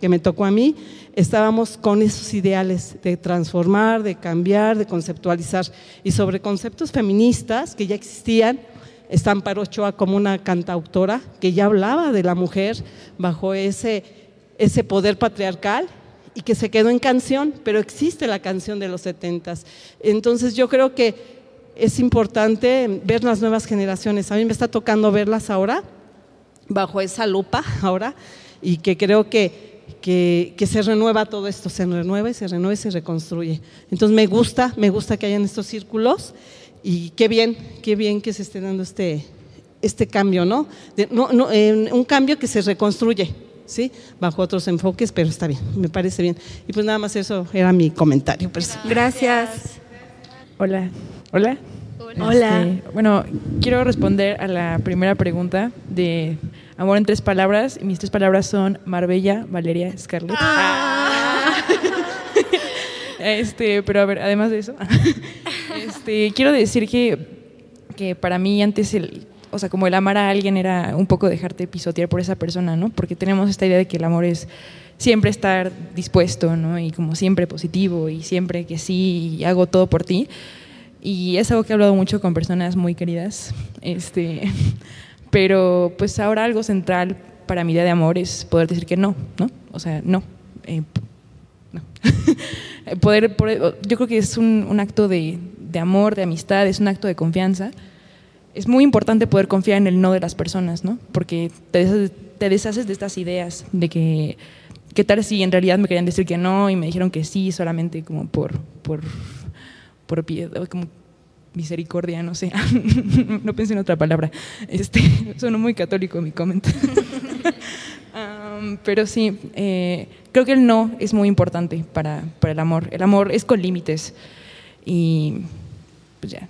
que me tocó a mí, estábamos con esos ideales de transformar, de cambiar, de conceptualizar. Y sobre conceptos feministas que ya existían, está Amparo Ochoa como una cantautora que ya hablaba de la mujer bajo ese, ese poder patriarcal que se quedó en canción, pero existe la canción de los setentas. Entonces yo creo que es importante ver las nuevas generaciones. A mí me está tocando verlas ahora, bajo esa lupa [laughs] ahora, y que creo que, que, se renueva todo esto, se renueva y se renueva y se reconstruye. Entonces me gusta, me gusta que hayan estos círculos y qué bien, qué bien que se esté dando este, este cambio, no, eh, un cambio que se reconstruye, ¿sí? Bajo otros enfoques, pero está bien, me parece bien. Y pues nada más eso era mi comentario personal. Gracias. Hola. Hola. Hola. Este, bueno, quiero responder a la primera pregunta de amor en tres palabras. Y mis tres palabras son Marbella, Valeria, Scarlett. [laughs] este, pero a ver, además de eso, [laughs] este, quiero decir que, que para mí antes el, o sea, como el amar a alguien era un poco dejarte pisotear por esa persona, ¿no? Porque tenemos esta idea de que el amor es siempre estar dispuesto, ¿no? Y como siempre positivo y siempre que sí y hago todo por ti. Y es algo que he hablado mucho con personas muy queridas. Este, [laughs] pero pues ahora algo central para mi idea de amor es poder decir que no, ¿no? O sea, no. Eh, no. [laughs] poder, poder- yo creo que es un, un acto de, de amor, de amistad, es un acto de confianza. Es muy importante poder confiar en el no de las personas, ¿no? Porque te deshaces, te deshaces de estas ideas de que, ¿qué tal si en realidad me querían decir que no y me dijeron que sí solamente como por, por, por piedad, como misericordia, no sé, [laughs] no pensé en otra palabra. Este, [laughs] sonó muy católico mi comentario. [laughs] Um, pero sí, eh, creo que el no es muy importante para, para el amor. El amor es con límites. Y pues ya.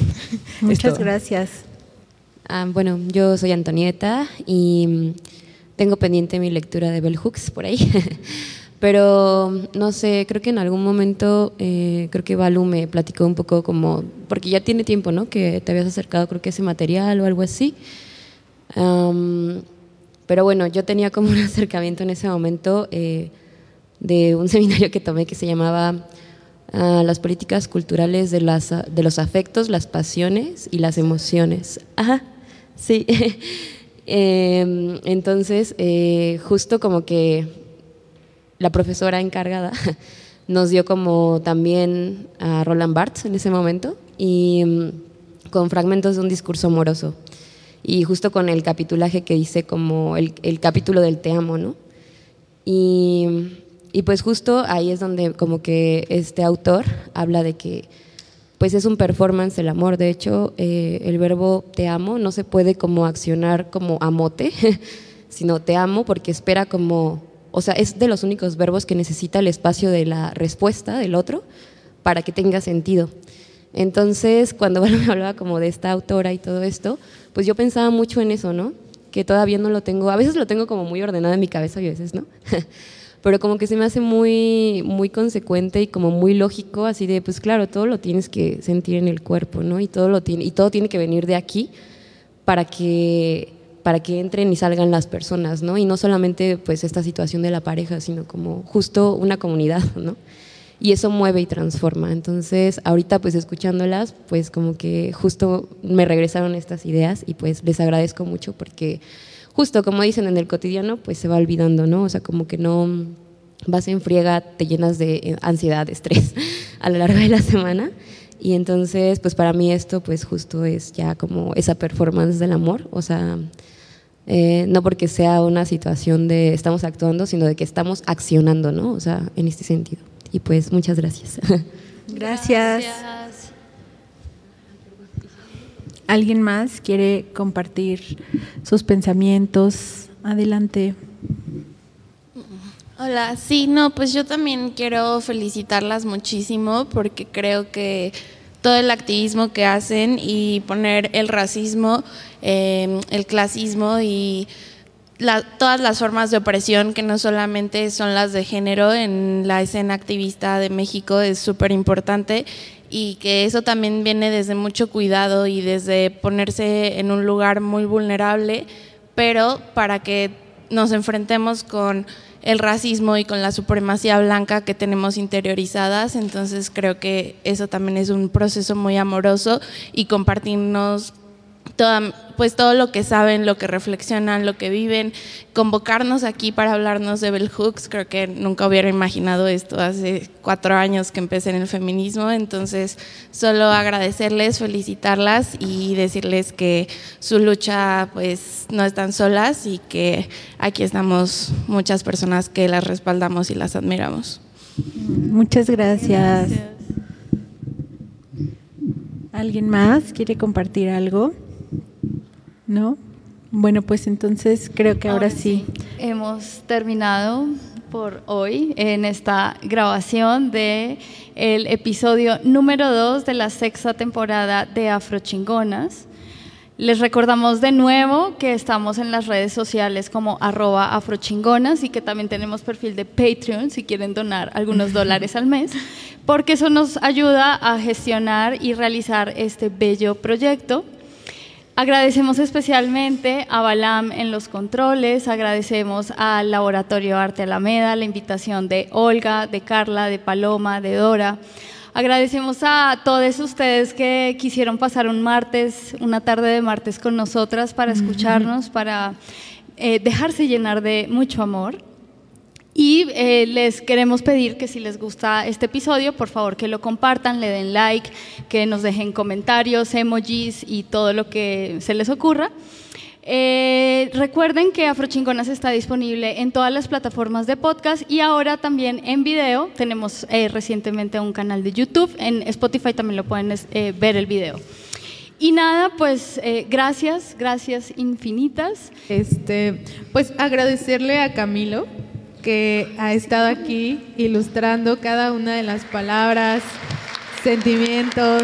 [laughs] Muchas gracias. Ah, bueno, yo soy Antonieta y mm, tengo pendiente mi lectura de Bell Hooks por ahí. [laughs] Pero no sé, creo que en algún momento, eh, creo que Balu me platicó un poco como, porque ya tiene tiempo, ¿no? Que te habías acercado, creo que ese material o algo así. Pero bueno, yo tenía como [laughs] un acercamiento en ese momento eh, de un seminario que tomé que se llamaba ah, Las políticas culturales de, las, de los afectos, las pasiones y las emociones. Ajá, sí. [laughs] Em, entonces, eh, justo como que la profesora encargada [laughs] nos dio como también a Roland Barthes en ese momento y mm, con fragmentos de un discurso amoroso y justo con el capitulaje que dice como el, el capítulo del te amo, ¿no? Y, y pues justo ahí es donde como que este autor habla de que pues es un performance el amor. De hecho, eh, el verbo te amo no se puede como accionar como amote, [laughs] sino te amo porque espera como, o sea, es de los únicos verbos que necesita el espacio de la respuesta del otro para que tenga sentido. Entonces, cuando [laughs] me hablaba como de esta autora y todo esto, pues yo pensaba mucho en eso, ¿no? Que todavía no lo tengo, a veces lo tengo como muy ordenado en mi cabeza y a veces no. [laughs] Pero como que se me hace muy, muy consecuente y como muy lógico, así de, pues claro, todo lo tienes que sentir en el cuerpo, ¿no? Y todo, lo tiene, y todo tiene que venir de aquí para que, para que entren y salgan las personas, ¿no? Y no solamente pues esta situación de la pareja, sino como justo una comunidad, ¿no? y eso mueve y transforma. Entonces, ahorita pues escuchándolas, pues como que justo me regresaron estas ideas y pues les agradezco mucho porque justo como dicen en el cotidiano, pues se va olvidando, ¿no? O sea, como que no vas en friega, te llenas de eh, ansiedad, de estrés [laughs] a lo largo de la semana. Y entonces, pues para mí esto pues justo es ya como esa performance del amor, o sea, eh, no porque sea una situación de estamos actuando, sino de que estamos accionando, ¿no? O sea, en este sentido. Y pues muchas gracias. [laughs] Gracias. ¿Alguien más quiere compartir sus pensamientos? Adelante. Hola, sí, no, pues yo también quiero felicitarlas muchísimo porque creo que todo el activismo que hacen y poner el racismo, eh, el clasismo y la, todas las formas de opresión que no solamente son las de género en la escena activista de México es súper importante y que eso también viene desde mucho cuidado y desde ponerse en un lugar muy vulnerable, pero para que nos enfrentemos con el racismo y con la supremacía blanca que tenemos interiorizadas, entonces creo que eso también es un proceso muy amoroso y compartirnos pues todo lo que saben, lo que reflexionan, lo que viven, convocarnos aquí para hablarnos de Bell Hooks, creo que nunca hubiera imaginado esto hace cuatro años que empecé en el feminismo, entonces solo agradecerles, felicitarlas y decirles que su lucha pues no están solas y que aquí estamos muchas personas que las respaldamos y las admiramos. Muchas gracias. gracias. ¿Alguien más quiere compartir algo? ¿No? Bueno, pues entonces creo que ahora, sí. Hemos terminado por hoy en esta grabación de el episodio número 2 de la sexta temporada de Afrochingonas. Les recordamos de nuevo que estamos en las redes sociales como arroba afrochingonas y que también tenemos perfil de Patreon si quieren donar algunos [laughs] dólares al mes, porque eso nos ayuda a gestionar y realizar este bello proyecto. Agradecemos especialmente a Balam en los controles, agradecemos al Laboratorio Arte Alameda, la invitación de Olga, de Carla, de Paloma, de Dora. Agradecemos a todos ustedes que quisieron pasar un martes, una tarde de martes con nosotras para escucharnos, para eh, dejarse llenar de mucho amor. Y eh, les queremos pedir que si les gusta este episodio, por favor que lo compartan, le den like, que nos dejen comentarios, emojis y todo lo que se les ocurra. Eh, recuerden que Afrochingonas está disponible en todas las plataformas de podcast y ahora también en video. Tenemos eh, recientemente un canal de YouTube, en Spotify también lo pueden ver el video. Y nada, pues gracias, gracias infinitas. Este, pues agradecerle a Camilo que ha estado aquí ilustrando cada una de las palabras, sentimientos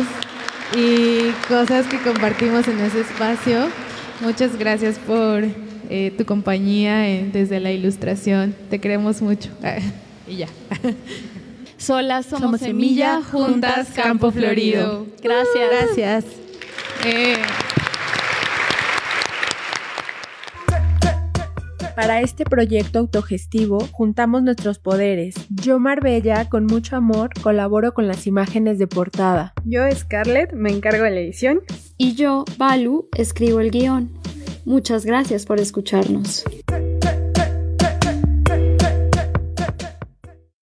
y cosas que compartimos en ese espacio. Muchas gracias por eh, tu compañía desde la ilustración. Te queremos mucho. [laughs] Y ya. [laughs] Solas somos, Somos semilla, semilla, juntas campo florido. Gracias. Gracias. Eh. Para este proyecto autogestivo juntamos nuestros poderes. Yo, Marbella, con mucho amor, colaboro con las imágenes de portada. Yo, Scarlett, me encargo de la edición. Y yo, Balu, escribo el guion. Muchas gracias por escucharnos.